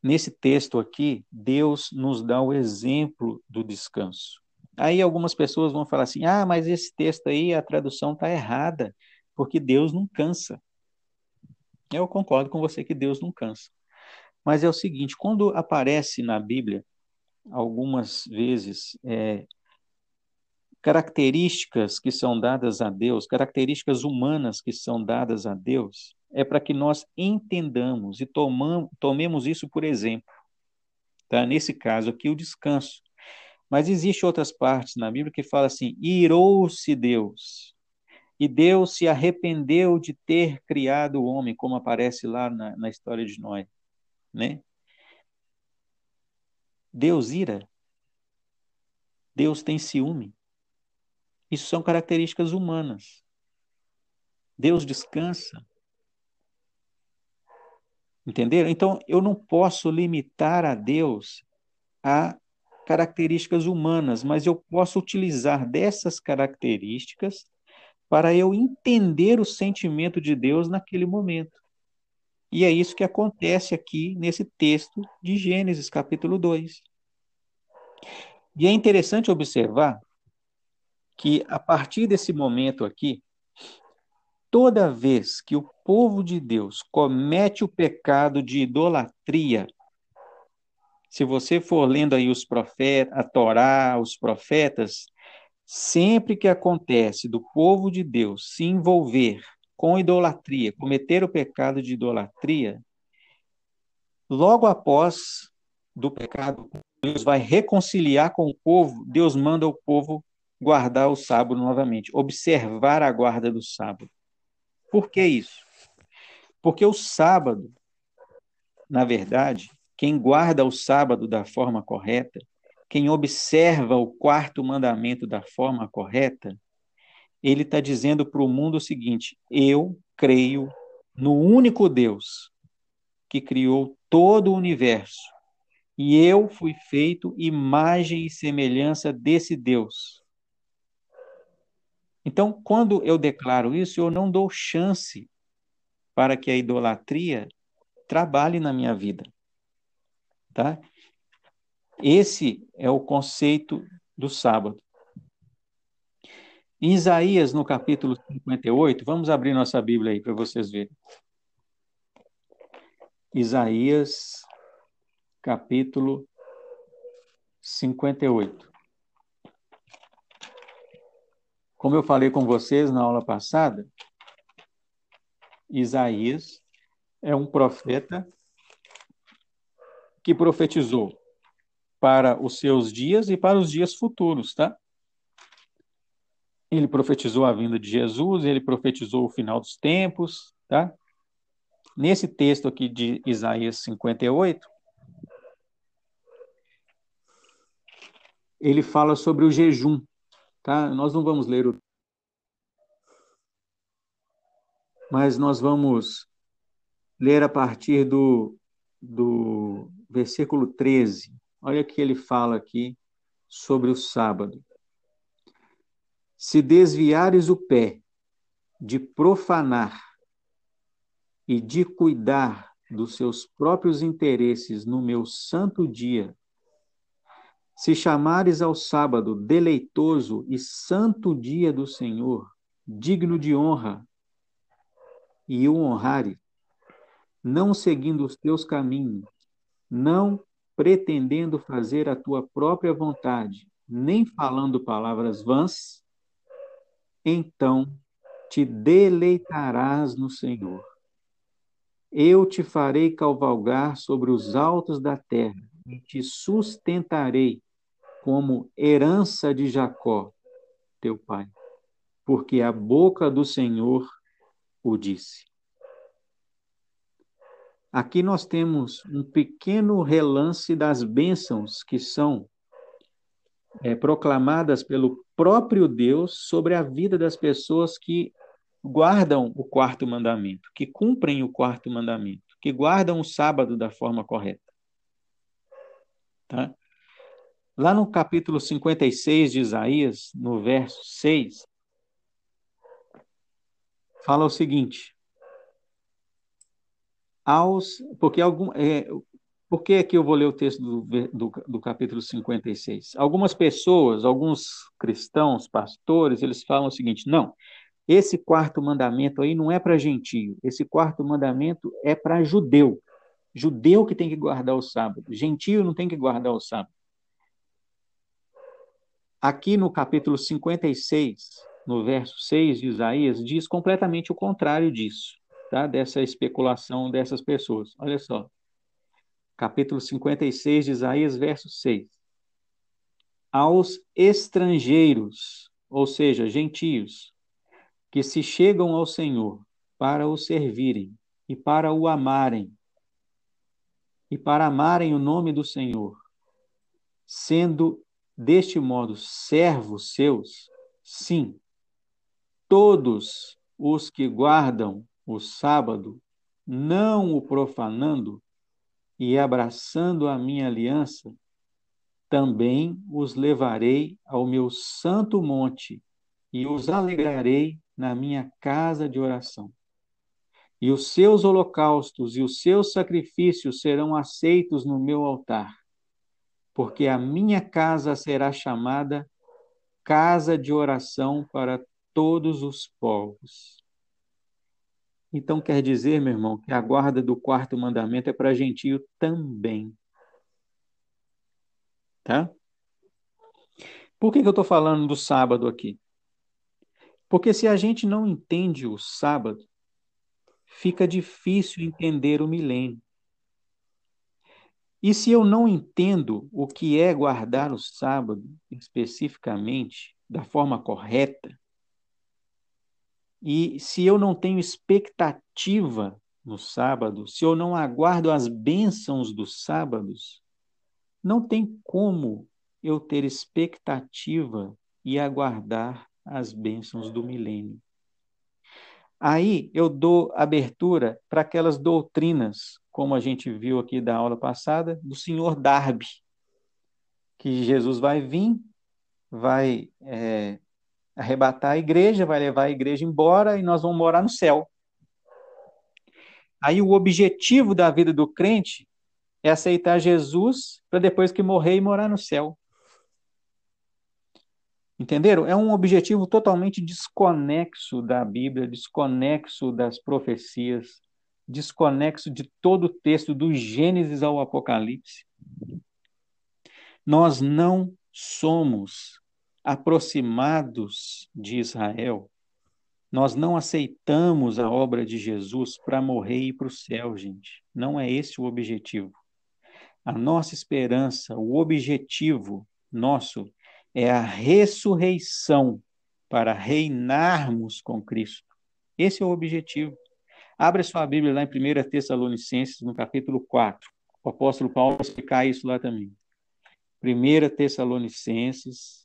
Speaker 2: Nesse texto aqui, Deus nos dá o exemplo do descanso. Aí algumas pessoas vão falar assim: ah, mas esse texto aí, a tradução está errada, porque Deus não cansa. Eu concordo com você que Deus não cansa. Mas é o seguinte: quando aparece na Bíblia, algumas vezes, é, características que são dadas a Deus, características humanas que são dadas a Deus, é para que nós entendamos e tomamos, tomemos isso por exemplo. Tá? Nesse caso aqui, o descanso. Mas existe outras partes na Bíblia que fala assim: irou-se Deus. E Deus se arrependeu de ter criado o homem, como aparece lá na, na história de Noé. Né? Deus ira. Deus tem ciúme. Isso são características humanas. Deus descansa. Entenderam? Então, eu não posso limitar a Deus a características humanas, mas eu posso utilizar dessas características para eu entender o sentimento de Deus naquele momento. E é isso que acontece aqui nesse texto de Gênesis, capítulo 2. E é interessante observar que a partir desse momento aqui, toda vez que o povo de Deus comete o pecado de idolatria, se você for lendo aí os profetas, a Torá, os profetas, sempre que acontece do povo de Deus se envolver com idolatria, cometer o pecado de idolatria, logo após do pecado, Deus vai reconciliar com o povo, Deus manda o povo guardar o sábado novamente, observar a guarda do sábado. Por que isso? Porque o sábado, na verdade, quem guarda o sábado da forma correta, quem observa o quarto mandamento da forma correta, ele está dizendo para o mundo o seguinte: eu creio no único Deus que criou todo o universo. E eu fui feito imagem e semelhança desse Deus. Então, quando eu declaro isso, eu não dou chance para que a idolatria trabalhe na minha vida. Tá? Esse é o conceito do sábado. Em Isaías, no capítulo 58, vamos abrir nossa Bíblia aí para vocês verem. Isaías, capítulo 58. Como eu falei com vocês na aula passada, Isaías é um profeta que profetizou para os seus dias e para os dias futuros, tá? Ele profetizou a vinda de Jesus, ele profetizou o final dos tempos, tá? Nesse texto aqui de Isaías 58, ele fala sobre o jejum. Tá? Nós não vamos ler o. Mas nós vamos ler a partir do, do versículo 13. Olha o que ele fala aqui sobre o sábado. Se desviares o pé de profanar e de cuidar dos seus próprios interesses no meu santo dia, se chamares ao sábado deleitoso e santo dia do Senhor, digno de honra, e o honrares, não seguindo os teus caminhos, não pretendendo fazer a tua própria vontade, nem falando palavras vãs, então te deleitarás no Senhor. Eu te farei cavalgar sobre os altos da terra e te sustentarei como herança de Jacó, teu pai, porque a boca do Senhor o disse. aqui nós temos um pequeno relance das bênçãos que são é, proclamadas pelo próprio Deus sobre a vida das pessoas que guardam o quarto mandamento, que cumprem o quarto mandamento, que guardam o sábado da forma correta. Tá? Lá no capítulo 56 de Isaías, no verso 6, fala o seguinte: aos, porque algum, é, por que aqui eu vou ler o texto do, do, do, capítulo 56? Algumas pessoas, alguns cristãos, pastores, eles falam o seguinte: não, esse quarto mandamento aí não é para gentio, esse quarto mandamento é para judeu. Judeu que tem que guardar o sábado, gentio não tem que guardar o sábado. Aqui no capítulo 56, no verso 6 de Isaías, diz completamente o contrário disso, tá? dessa especulação dessas pessoas. Olha só capítulo 56 de Isaías, verso 6. Aos estrangeiros, ou seja, gentios, que se chegam ao Senhor para o servirem e para o amarem, e para amarem o nome do Senhor, sendo deste modo servos seus, sim, todos os que guardam o sábado, não o profanando, e abraçando a minha aliança, também os levarei ao meu santo monte e os alegrarei na minha casa de oração. E os seus holocaustos e os seus sacrifícios serão aceitos no meu altar, porque a minha casa será chamada casa de oração para todos os povos. Então quer dizer, meu irmão, que a guarda do quarto mandamento é para gentio também. Tá? Por que, que eu estou falando do sábado aqui? Porque se a gente não entende o sábado, fica difícil entender o milênio. E se eu não entendo o que é guardar o sábado especificamente, da forma correta, e se eu não tenho expectativa no sábado, se eu não aguardo as bênçãos dos sábados, não tem como eu ter expectativa e aguardar as bênçãos do milênio. Aí eu dou abertura para aquelas doutrinas, como a gente viu aqui da aula passada, do senhor Darby, que Jesus vai vir, vai é, arrebatar a igreja, vai levar a igreja embora e nós vamos morar no céu. Aí o objetivo da vida do crente é aceitar Jesus para depois que morrer e morar no céu. Entenderam? É um objetivo totalmente desconexo da Bíblia, desconexo das profecias, desconexo de todo o texto, do Gênesis ao Apocalipse. Nós não somos aproximados de Israel, nós não aceitamos a obra de Jesus para morrer e ir para o céu, gente. Não é esse o objetivo. A nossa esperança, o objetivo nosso é a ressurreição para reinarmos com Cristo. Esse é o objetivo. Abre sua Bíblia lá em 1 Tessalonicenses, no capítulo 4. O apóstolo Paulo explicar isso lá também. 1 Tessalonicenses,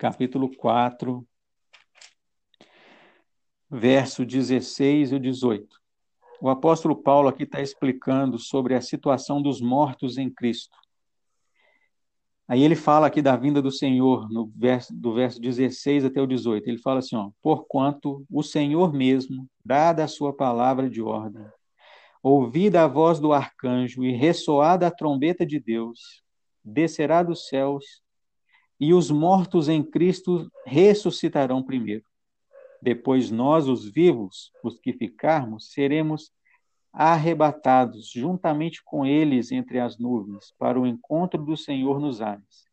Speaker 2: capítulo 4, verso 16 e 18. O apóstolo Paulo aqui está explicando sobre a situação dos mortos em Cristo. Aí ele fala aqui da vinda do Senhor, no verso, do verso 16 até o 18. Ele fala assim: ó, Porquanto o Senhor mesmo, dada a sua palavra de ordem, ouvida a voz do arcanjo e ressoada a trombeta de Deus, descerá dos céus e os mortos em Cristo ressuscitarão primeiro. Depois nós, os vivos, os que ficarmos, seremos arrebatados juntamente com eles entre as nuvens para o encontro do Senhor nos ares.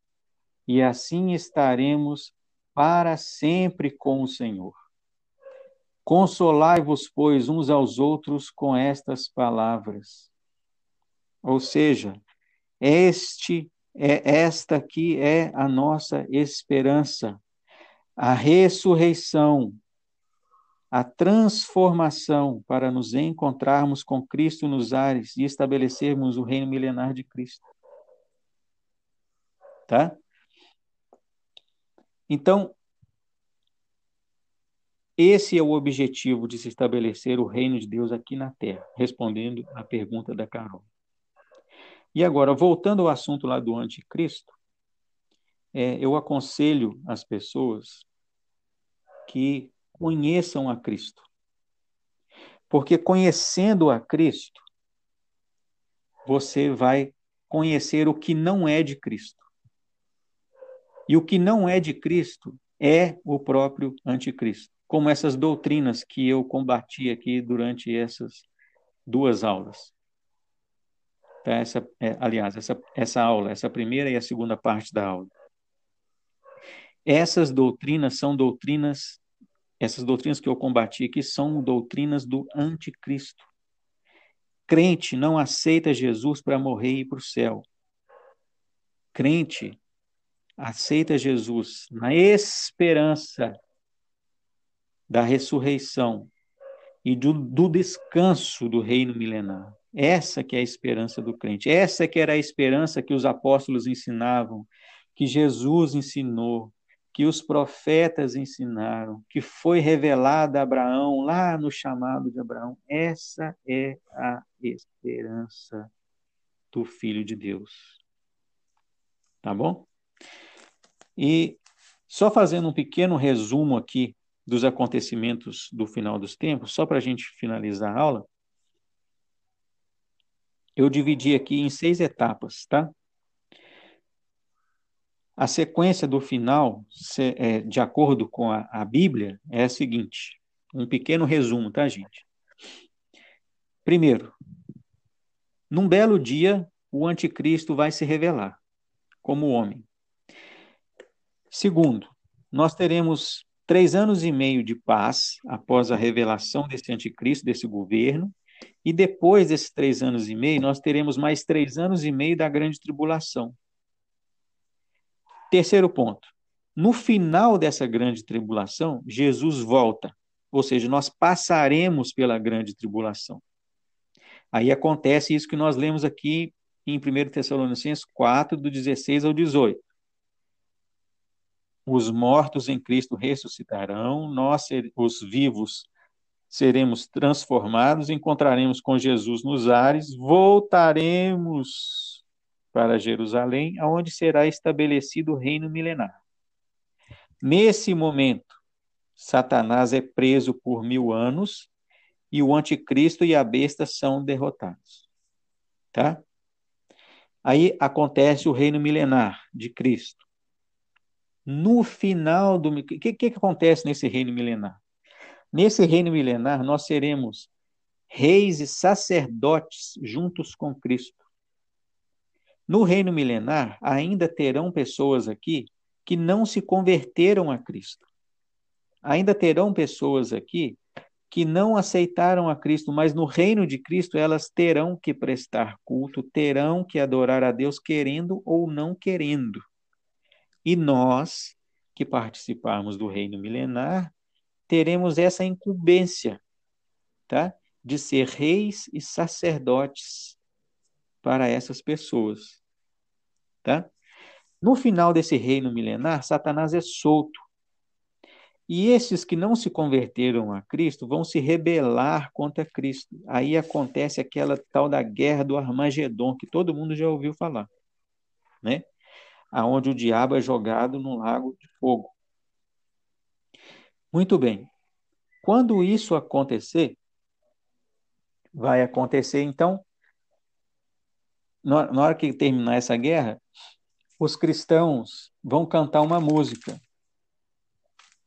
Speaker 2: E assim estaremos para sempre com o Senhor. Consolai-vos, pois, uns aos outros com estas palavras. Ou seja, este é esta aqui é a nossa esperança, a ressurreição, a transformação para nos encontrarmos com Cristo nos ares e estabelecermos o reino milenar de Cristo. Tá? Então, esse é o objetivo de se estabelecer o reino de Deus aqui na Terra, respondendo à pergunta da Carol. E agora, voltando ao assunto lá do anticristo, é, eu aconselho as pessoas que conheçam a Cristo. Porque conhecendo a Cristo, você vai conhecer o que não é de Cristo. E o que não é de Cristo é o próprio anticristo como essas doutrinas que eu combati aqui durante essas duas aulas. Tá? Essa, é, aliás, essa, essa aula, essa primeira e a segunda parte da aula. Essas doutrinas são doutrinas, essas doutrinas que eu combati aqui são doutrinas do anticristo. Crente não aceita Jesus para morrer e ir para o céu. Crente aceita Jesus na esperança da ressurreição e do, do, descanso do reino milenar. Essa que é a esperança do crente. Essa que era a esperança que os apóstolos ensinavam, que Jesus ensinou, que os profetas ensinaram, que foi revelada a Abraão lá no chamado de Abraão. Essa é a esperança do Filho de Deus. Tá bom? E só fazendo um pequeno resumo aqui dos acontecimentos do final dos tempos, só para a gente finalizar a aula, eu dividi aqui em seis etapas, tá? A sequência do final, é, de acordo com a, a Bíblia, é a seguinte: um pequeno resumo, tá, gente? Primeiro, num belo dia, o anticristo vai se revelar como homem. Segundo, nós teremos três anos e meio de paz após a revelação desse anticristo, desse governo, e depois desses três anos e meio, nós teremos mais três anos e meio da grande tribulação. Terceiro ponto. No final dessa grande tribulação, Jesus volta, ou seja, nós passaremos pela grande tribulação. Aí acontece isso que nós lemos aqui em 1 Tessalonicenses 4, do 16 ao 18 os mortos em Cristo ressuscitarão, nós, os vivos, seremos transformados, encontraremos com Jesus nos ares, voltaremos para Jerusalém, aonde será estabelecido o reino milenar. Nesse momento, Satanás é preso por mil anos e o anticristo e a besta são derrotados. Tá? Aí acontece o reino milenar de Cristo no final do. O que, que acontece nesse reino milenar? Nesse reino milenar, nós seremos reis e sacerdotes juntos com Cristo. No reino milenar, ainda terão pessoas aqui que não se converteram a Cristo. Ainda terão pessoas aqui que não aceitaram a Cristo, mas no reino de Cristo elas terão que prestar culto, terão que adorar a Deus querendo ou não querendo. E nós, que participarmos do reino milenar, teremos essa incumbência, tá? De ser reis e sacerdotes para essas pessoas, tá? No final desse reino milenar, Satanás é solto. E esses que não se converteram a Cristo vão se rebelar contra Cristo. Aí acontece aquela tal da guerra do Armagedon, que todo mundo já ouviu falar, né? Aonde o diabo é jogado no lago de fogo. Muito bem. Quando isso acontecer, vai acontecer então, na hora que terminar essa guerra, os cristãos vão cantar uma música.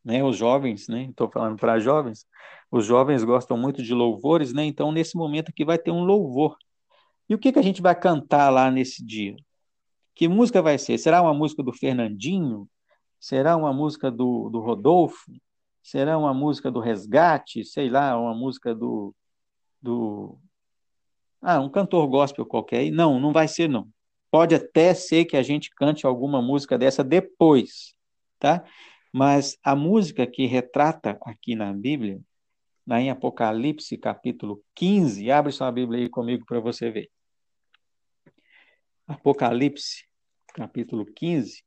Speaker 2: Né, os jovens, né, estou falando para jovens, os jovens gostam muito de louvores, né, então nesse momento aqui vai ter um louvor. E o que, que a gente vai cantar lá nesse dia? Que música vai ser? Será uma música do Fernandinho? Será uma música do, do Rodolfo? Será uma música do Resgate? Sei lá, uma música do, do. Ah, um cantor gospel qualquer. Não, não vai ser, não. Pode até ser que a gente cante alguma música dessa depois, tá? Mas a música que retrata aqui na Bíblia lá em Apocalipse, capítulo 15. Abre sua Bíblia aí comigo para você ver. Apocalipse, capítulo 15.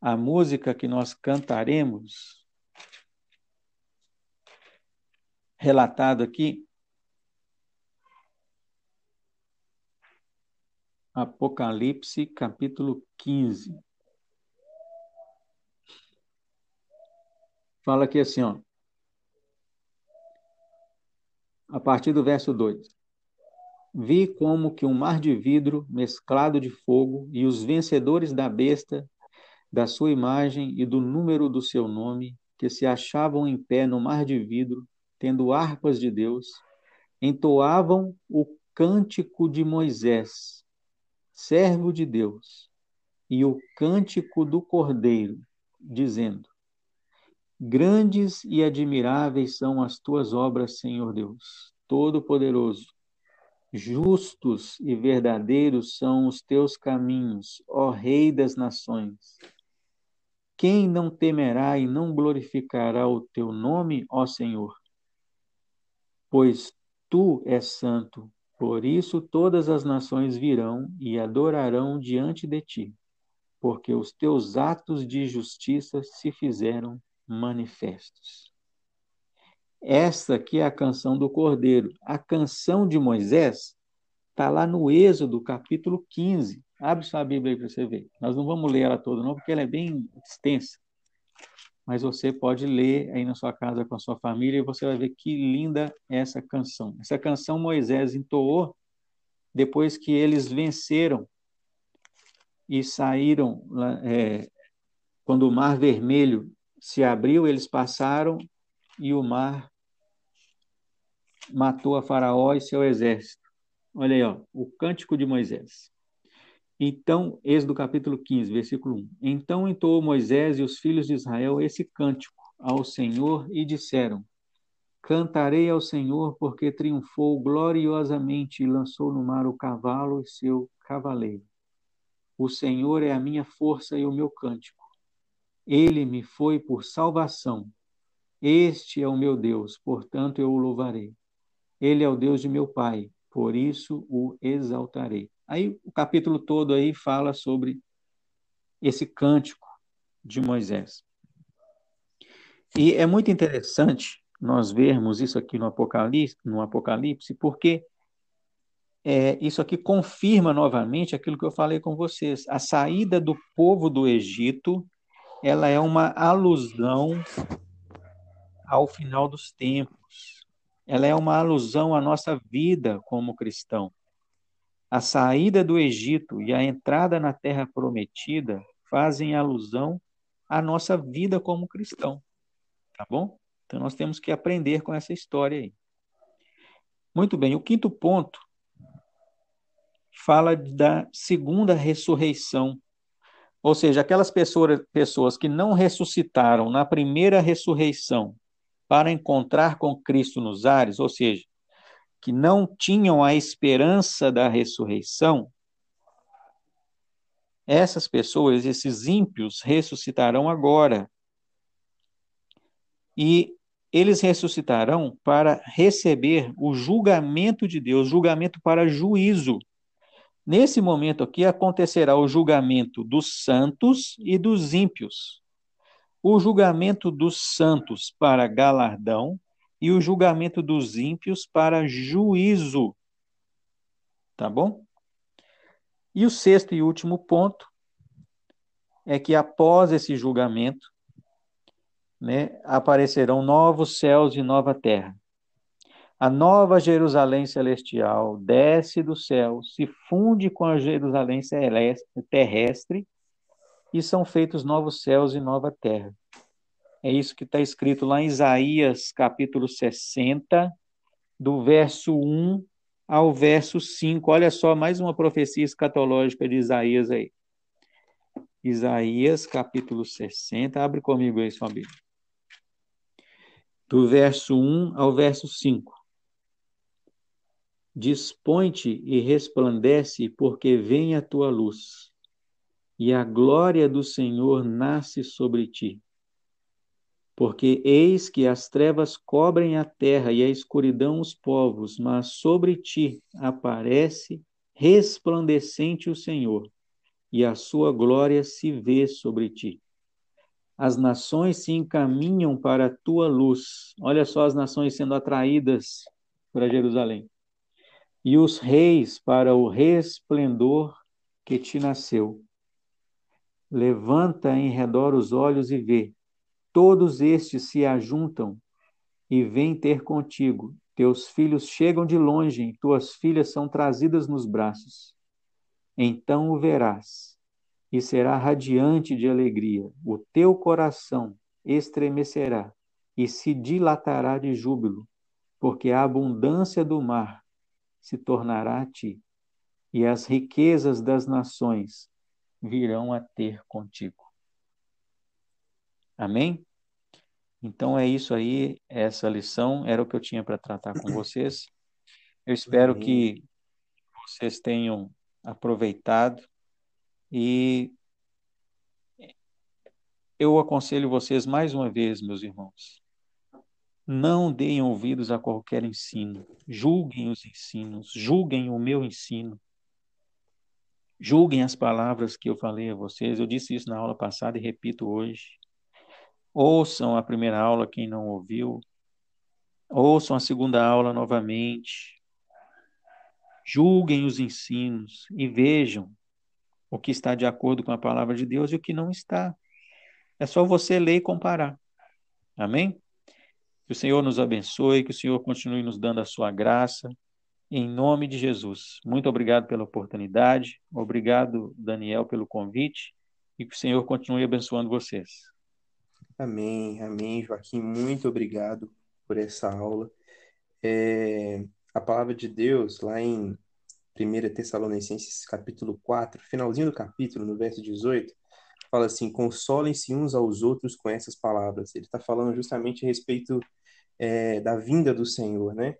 Speaker 2: A música que nós cantaremos, relatado aqui, Apocalipse, capítulo 15. Fala aqui assim, ó. A partir do verso 2. Vi como que um mar de vidro mesclado de fogo e os vencedores da besta, da sua imagem e do número do seu nome, que se achavam em pé no mar de vidro, tendo harpas de Deus, entoavam o cântico de Moisés, servo de Deus, e o cântico do Cordeiro, dizendo: Grandes e admiráveis são as tuas obras, Senhor Deus, Todo-Poderoso. Justos e verdadeiros são os teus caminhos, ó Rei das nações. Quem não temerá e não glorificará o teu nome, ó Senhor? Pois tu és santo, por isso todas as nações virão e adorarão diante de ti, porque os teus atos de justiça se fizeram manifestos. Esta aqui é a canção do Cordeiro. A canção de Moisés está lá no Êxodo, capítulo 15. Abre sua Bíblia aí para você ver. Nós não vamos ler ela toda, não, porque ela é bem extensa. Mas você pode ler aí na sua casa com a sua família e você vai ver que linda essa canção. Essa canção Moisés entoou depois que eles venceram e saíram, é, quando o Mar Vermelho se abriu, eles passaram e o mar matou a Faraó e seu exército. Olha aí, ó, o cântico de Moisés. Então, Êxodo capítulo 15, versículo 1. Então entoou Moisés e os filhos de Israel esse cântico ao Senhor e disseram: Cantarei ao Senhor porque triunfou gloriosamente e lançou no mar o cavalo e seu cavaleiro. O Senhor é a minha força e o meu cântico. Ele me foi por salvação. Este é o meu Deus, portanto eu o louvarei. Ele é o Deus de meu pai, por isso o exaltarei. Aí o capítulo todo aí fala sobre esse cântico de Moisés. E é muito interessante nós vermos isso aqui no Apocalipse, no Apocalipse porque é, isso aqui confirma novamente aquilo que eu falei com vocês. A saída do povo do Egito ela é uma alusão ao final dos tempos. Ela é uma alusão à nossa vida como cristão. A saída do Egito e a entrada na terra prometida fazem alusão à nossa vida como cristão. Tá bom? Então nós temos que aprender com essa história aí. Muito bem, o quinto ponto fala da segunda ressurreição ou seja, aquelas pessoas, pessoas que não ressuscitaram na primeira ressurreição para encontrar com Cristo nos ares, ou seja, que não tinham a esperança da ressurreição, essas pessoas, esses ímpios, ressuscitarão agora. E eles ressuscitarão para receber o julgamento de Deus, julgamento para juízo. Nesse momento aqui acontecerá o julgamento dos santos e dos ímpios. O julgamento dos santos para galardão e o julgamento dos ímpios para juízo. Tá bom? E o sexto e último ponto é que após esse julgamento, né, aparecerão novos céus e nova terra. A nova Jerusalém celestial desce do céu, se funde com a Jerusalém terrestre e são feitos novos céus e nova terra. É isso que está escrito lá em Isaías, capítulo 60, do verso 1 ao verso 5. Olha só, mais uma profecia escatológica de Isaías aí. Isaías, capítulo 60. Abre comigo aí sua Bíblia. Do verso 1 ao verso 5. Dispõe-te e resplandece, porque vem a tua luz, e a glória do Senhor nasce sobre ti. Porque eis que as trevas cobrem a terra e a escuridão os povos, mas sobre ti aparece resplandecente o Senhor, e a sua glória se vê sobre ti. As nações se encaminham para a tua luz. Olha só as nações sendo atraídas para Jerusalém. E os reis para o resplendor que te nasceu. Levanta em redor os olhos e vê. Todos estes se ajuntam e vêm ter contigo. Teus filhos chegam de longe, e tuas filhas são trazidas nos braços. Então o verás, e será radiante de alegria. O teu coração estremecerá e se dilatará de júbilo, porque a abundância do mar se tornará a ti, e as riquezas das nações virão a ter contigo. Amém? Então é isso aí, essa lição era o que eu tinha para tratar com vocês. Eu espero Amém. que vocês tenham aproveitado e eu aconselho vocês mais uma vez, meus irmãos, não deem ouvidos a qualquer ensino, julguem os ensinos, julguem o meu ensino, julguem as palavras que eu falei a vocês. Eu disse isso na aula passada e repito hoje. Ouçam a primeira aula, quem não ouviu. Ouçam a segunda aula novamente. Julguem os ensinos e vejam o que está de acordo com a palavra de Deus e o que não está. É só você ler e comparar. Amém? Que o Senhor nos abençoe, que o Senhor continue nos dando a sua graça. Em nome de Jesus. Muito obrigado pela oportunidade. Obrigado, Daniel, pelo convite. E que o Senhor continue abençoando vocês.
Speaker 1: Amém, amém, Joaquim. Muito obrigado por essa aula. É, a palavra de Deus, lá em 1 Tessalonicenses capítulo 4, finalzinho do capítulo, no verso 18, fala assim: consolem-se uns aos outros com essas palavras. Ele está falando justamente a respeito é, da vinda do Senhor, né?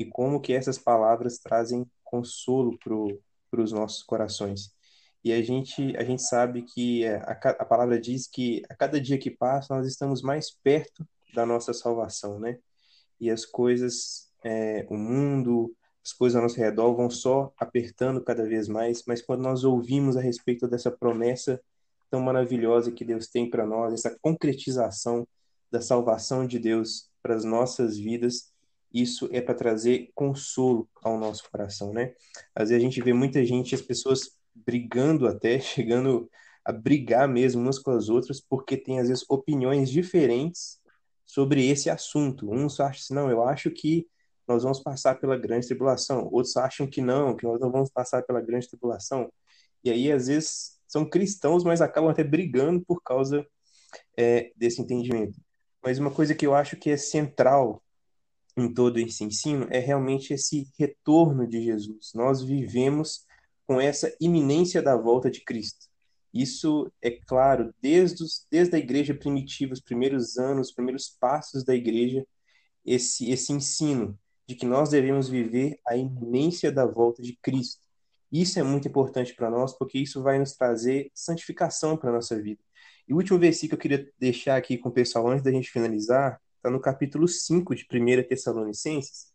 Speaker 1: E como que essas palavras trazem consolo para os nossos corações. E a gente, a gente sabe que é, a, a palavra diz que a cada dia que passa nós estamos mais perto da nossa salvação, né? E as coisas, é, o mundo, as coisas ao nosso redor vão só apertando cada vez mais, mas quando nós ouvimos a respeito dessa promessa tão maravilhosa que Deus tem para nós, essa concretização da salvação de Deus para as nossas vidas, isso é para trazer consolo ao nosso coração, né? Às vezes a gente vê muita gente, as pessoas brigando até, chegando a brigar mesmo umas com as outras, porque tem às vezes opiniões diferentes sobre esse assunto. Uns acham assim, não, eu acho que nós vamos passar pela grande tribulação. Outros acham que não, que nós não vamos passar pela grande tribulação. E aí, às vezes, são cristãos, mas acabam até brigando por causa é, desse entendimento. Mas uma coisa que eu acho que é central em todo esse ensino é realmente esse retorno de Jesus. Nós vivemos com essa iminência da volta de Cristo. Isso é claro desde, os, desde a igreja primitiva, os primeiros anos, os primeiros passos da igreja, esse, esse ensino de que nós devemos viver a iminência da volta de Cristo. Isso é muito importante para nós, porque isso vai nos trazer santificação para a nossa vida. E o último versículo que eu queria deixar aqui com o pessoal antes da gente finalizar, está no capítulo 5 de 1 Tessalonicenses,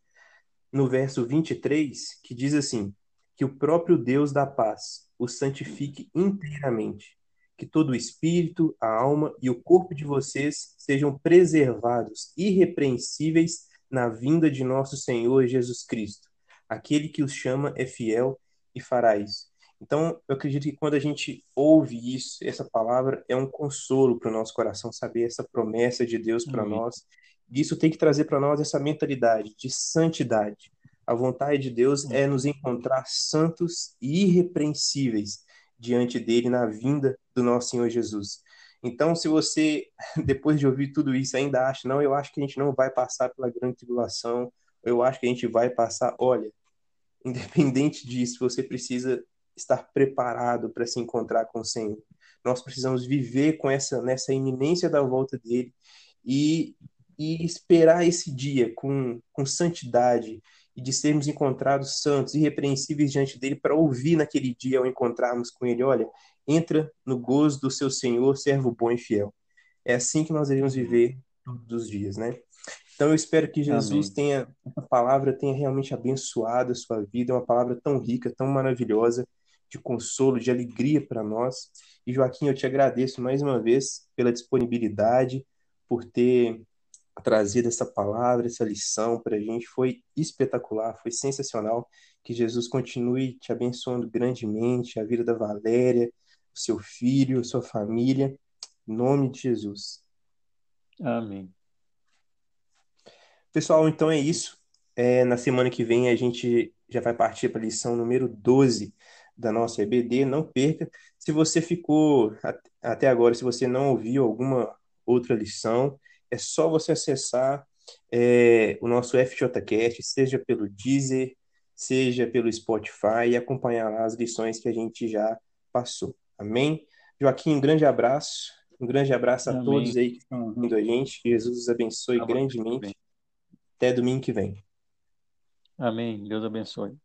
Speaker 1: no verso 23, que diz assim: que o próprio Deus da paz o santifique inteiramente, que todo o espírito, a alma e o corpo de vocês sejam preservados irrepreensíveis na vinda de nosso Senhor Jesus Cristo. Aquele que os chama é fiel e fará isso. Então, eu acredito que quando a gente ouve isso, essa palavra é um consolo para o nosso coração, saber essa promessa de Deus para nós. Isso tem que trazer para nós essa mentalidade de santidade, a vontade de Deus é nos encontrar santos e irrepreensíveis diante dele na vinda do nosso Senhor Jesus. Então, se você, depois de ouvir tudo isso, ainda acha, não, eu acho que a gente não vai passar pela grande tribulação, eu acho que a gente vai passar, olha, independente disso, você precisa estar preparado para se encontrar com o Senhor. Nós precisamos viver com essa nessa iminência da volta dele e, e esperar esse dia com, com santidade e de sermos encontrados santos, irrepreensíveis diante dele, para ouvir naquele dia, ao encontrarmos com ele: olha, entra no gozo do seu Senhor, servo bom e fiel. É assim que nós devemos viver todos os dias, né? Então eu espero que Jesus
Speaker 2: Amém.
Speaker 1: tenha, a palavra tenha realmente abençoado a sua vida, é uma palavra tão rica, tão maravilhosa, de consolo, de alegria para nós. E Joaquim, eu te agradeço mais uma vez pela disponibilidade, por ter trazido essa palavra, essa lição para a gente. Foi espetacular, foi sensacional. Que Jesus continue te abençoando grandemente, a vida da Valéria, o seu filho, sua família. Em nome de Jesus.
Speaker 2: Amém.
Speaker 1: Pessoal, então é isso. É, na semana que vem a gente já vai partir para a lição número 12 da nossa EBD. Não perca. Se você ficou até agora, se você não ouviu alguma outra lição, é só você acessar é, o nosso FJCast, seja pelo Deezer, seja pelo Spotify, e acompanhar lá as lições que a gente já passou. Amém? Joaquim, um grande abraço. Um grande abraço a
Speaker 2: Amém.
Speaker 1: todos aí que estão ouvindo a gente. Que Jesus os abençoe
Speaker 2: bom,
Speaker 1: grandemente. Até domingo que vem.
Speaker 2: Amém. Deus abençoe.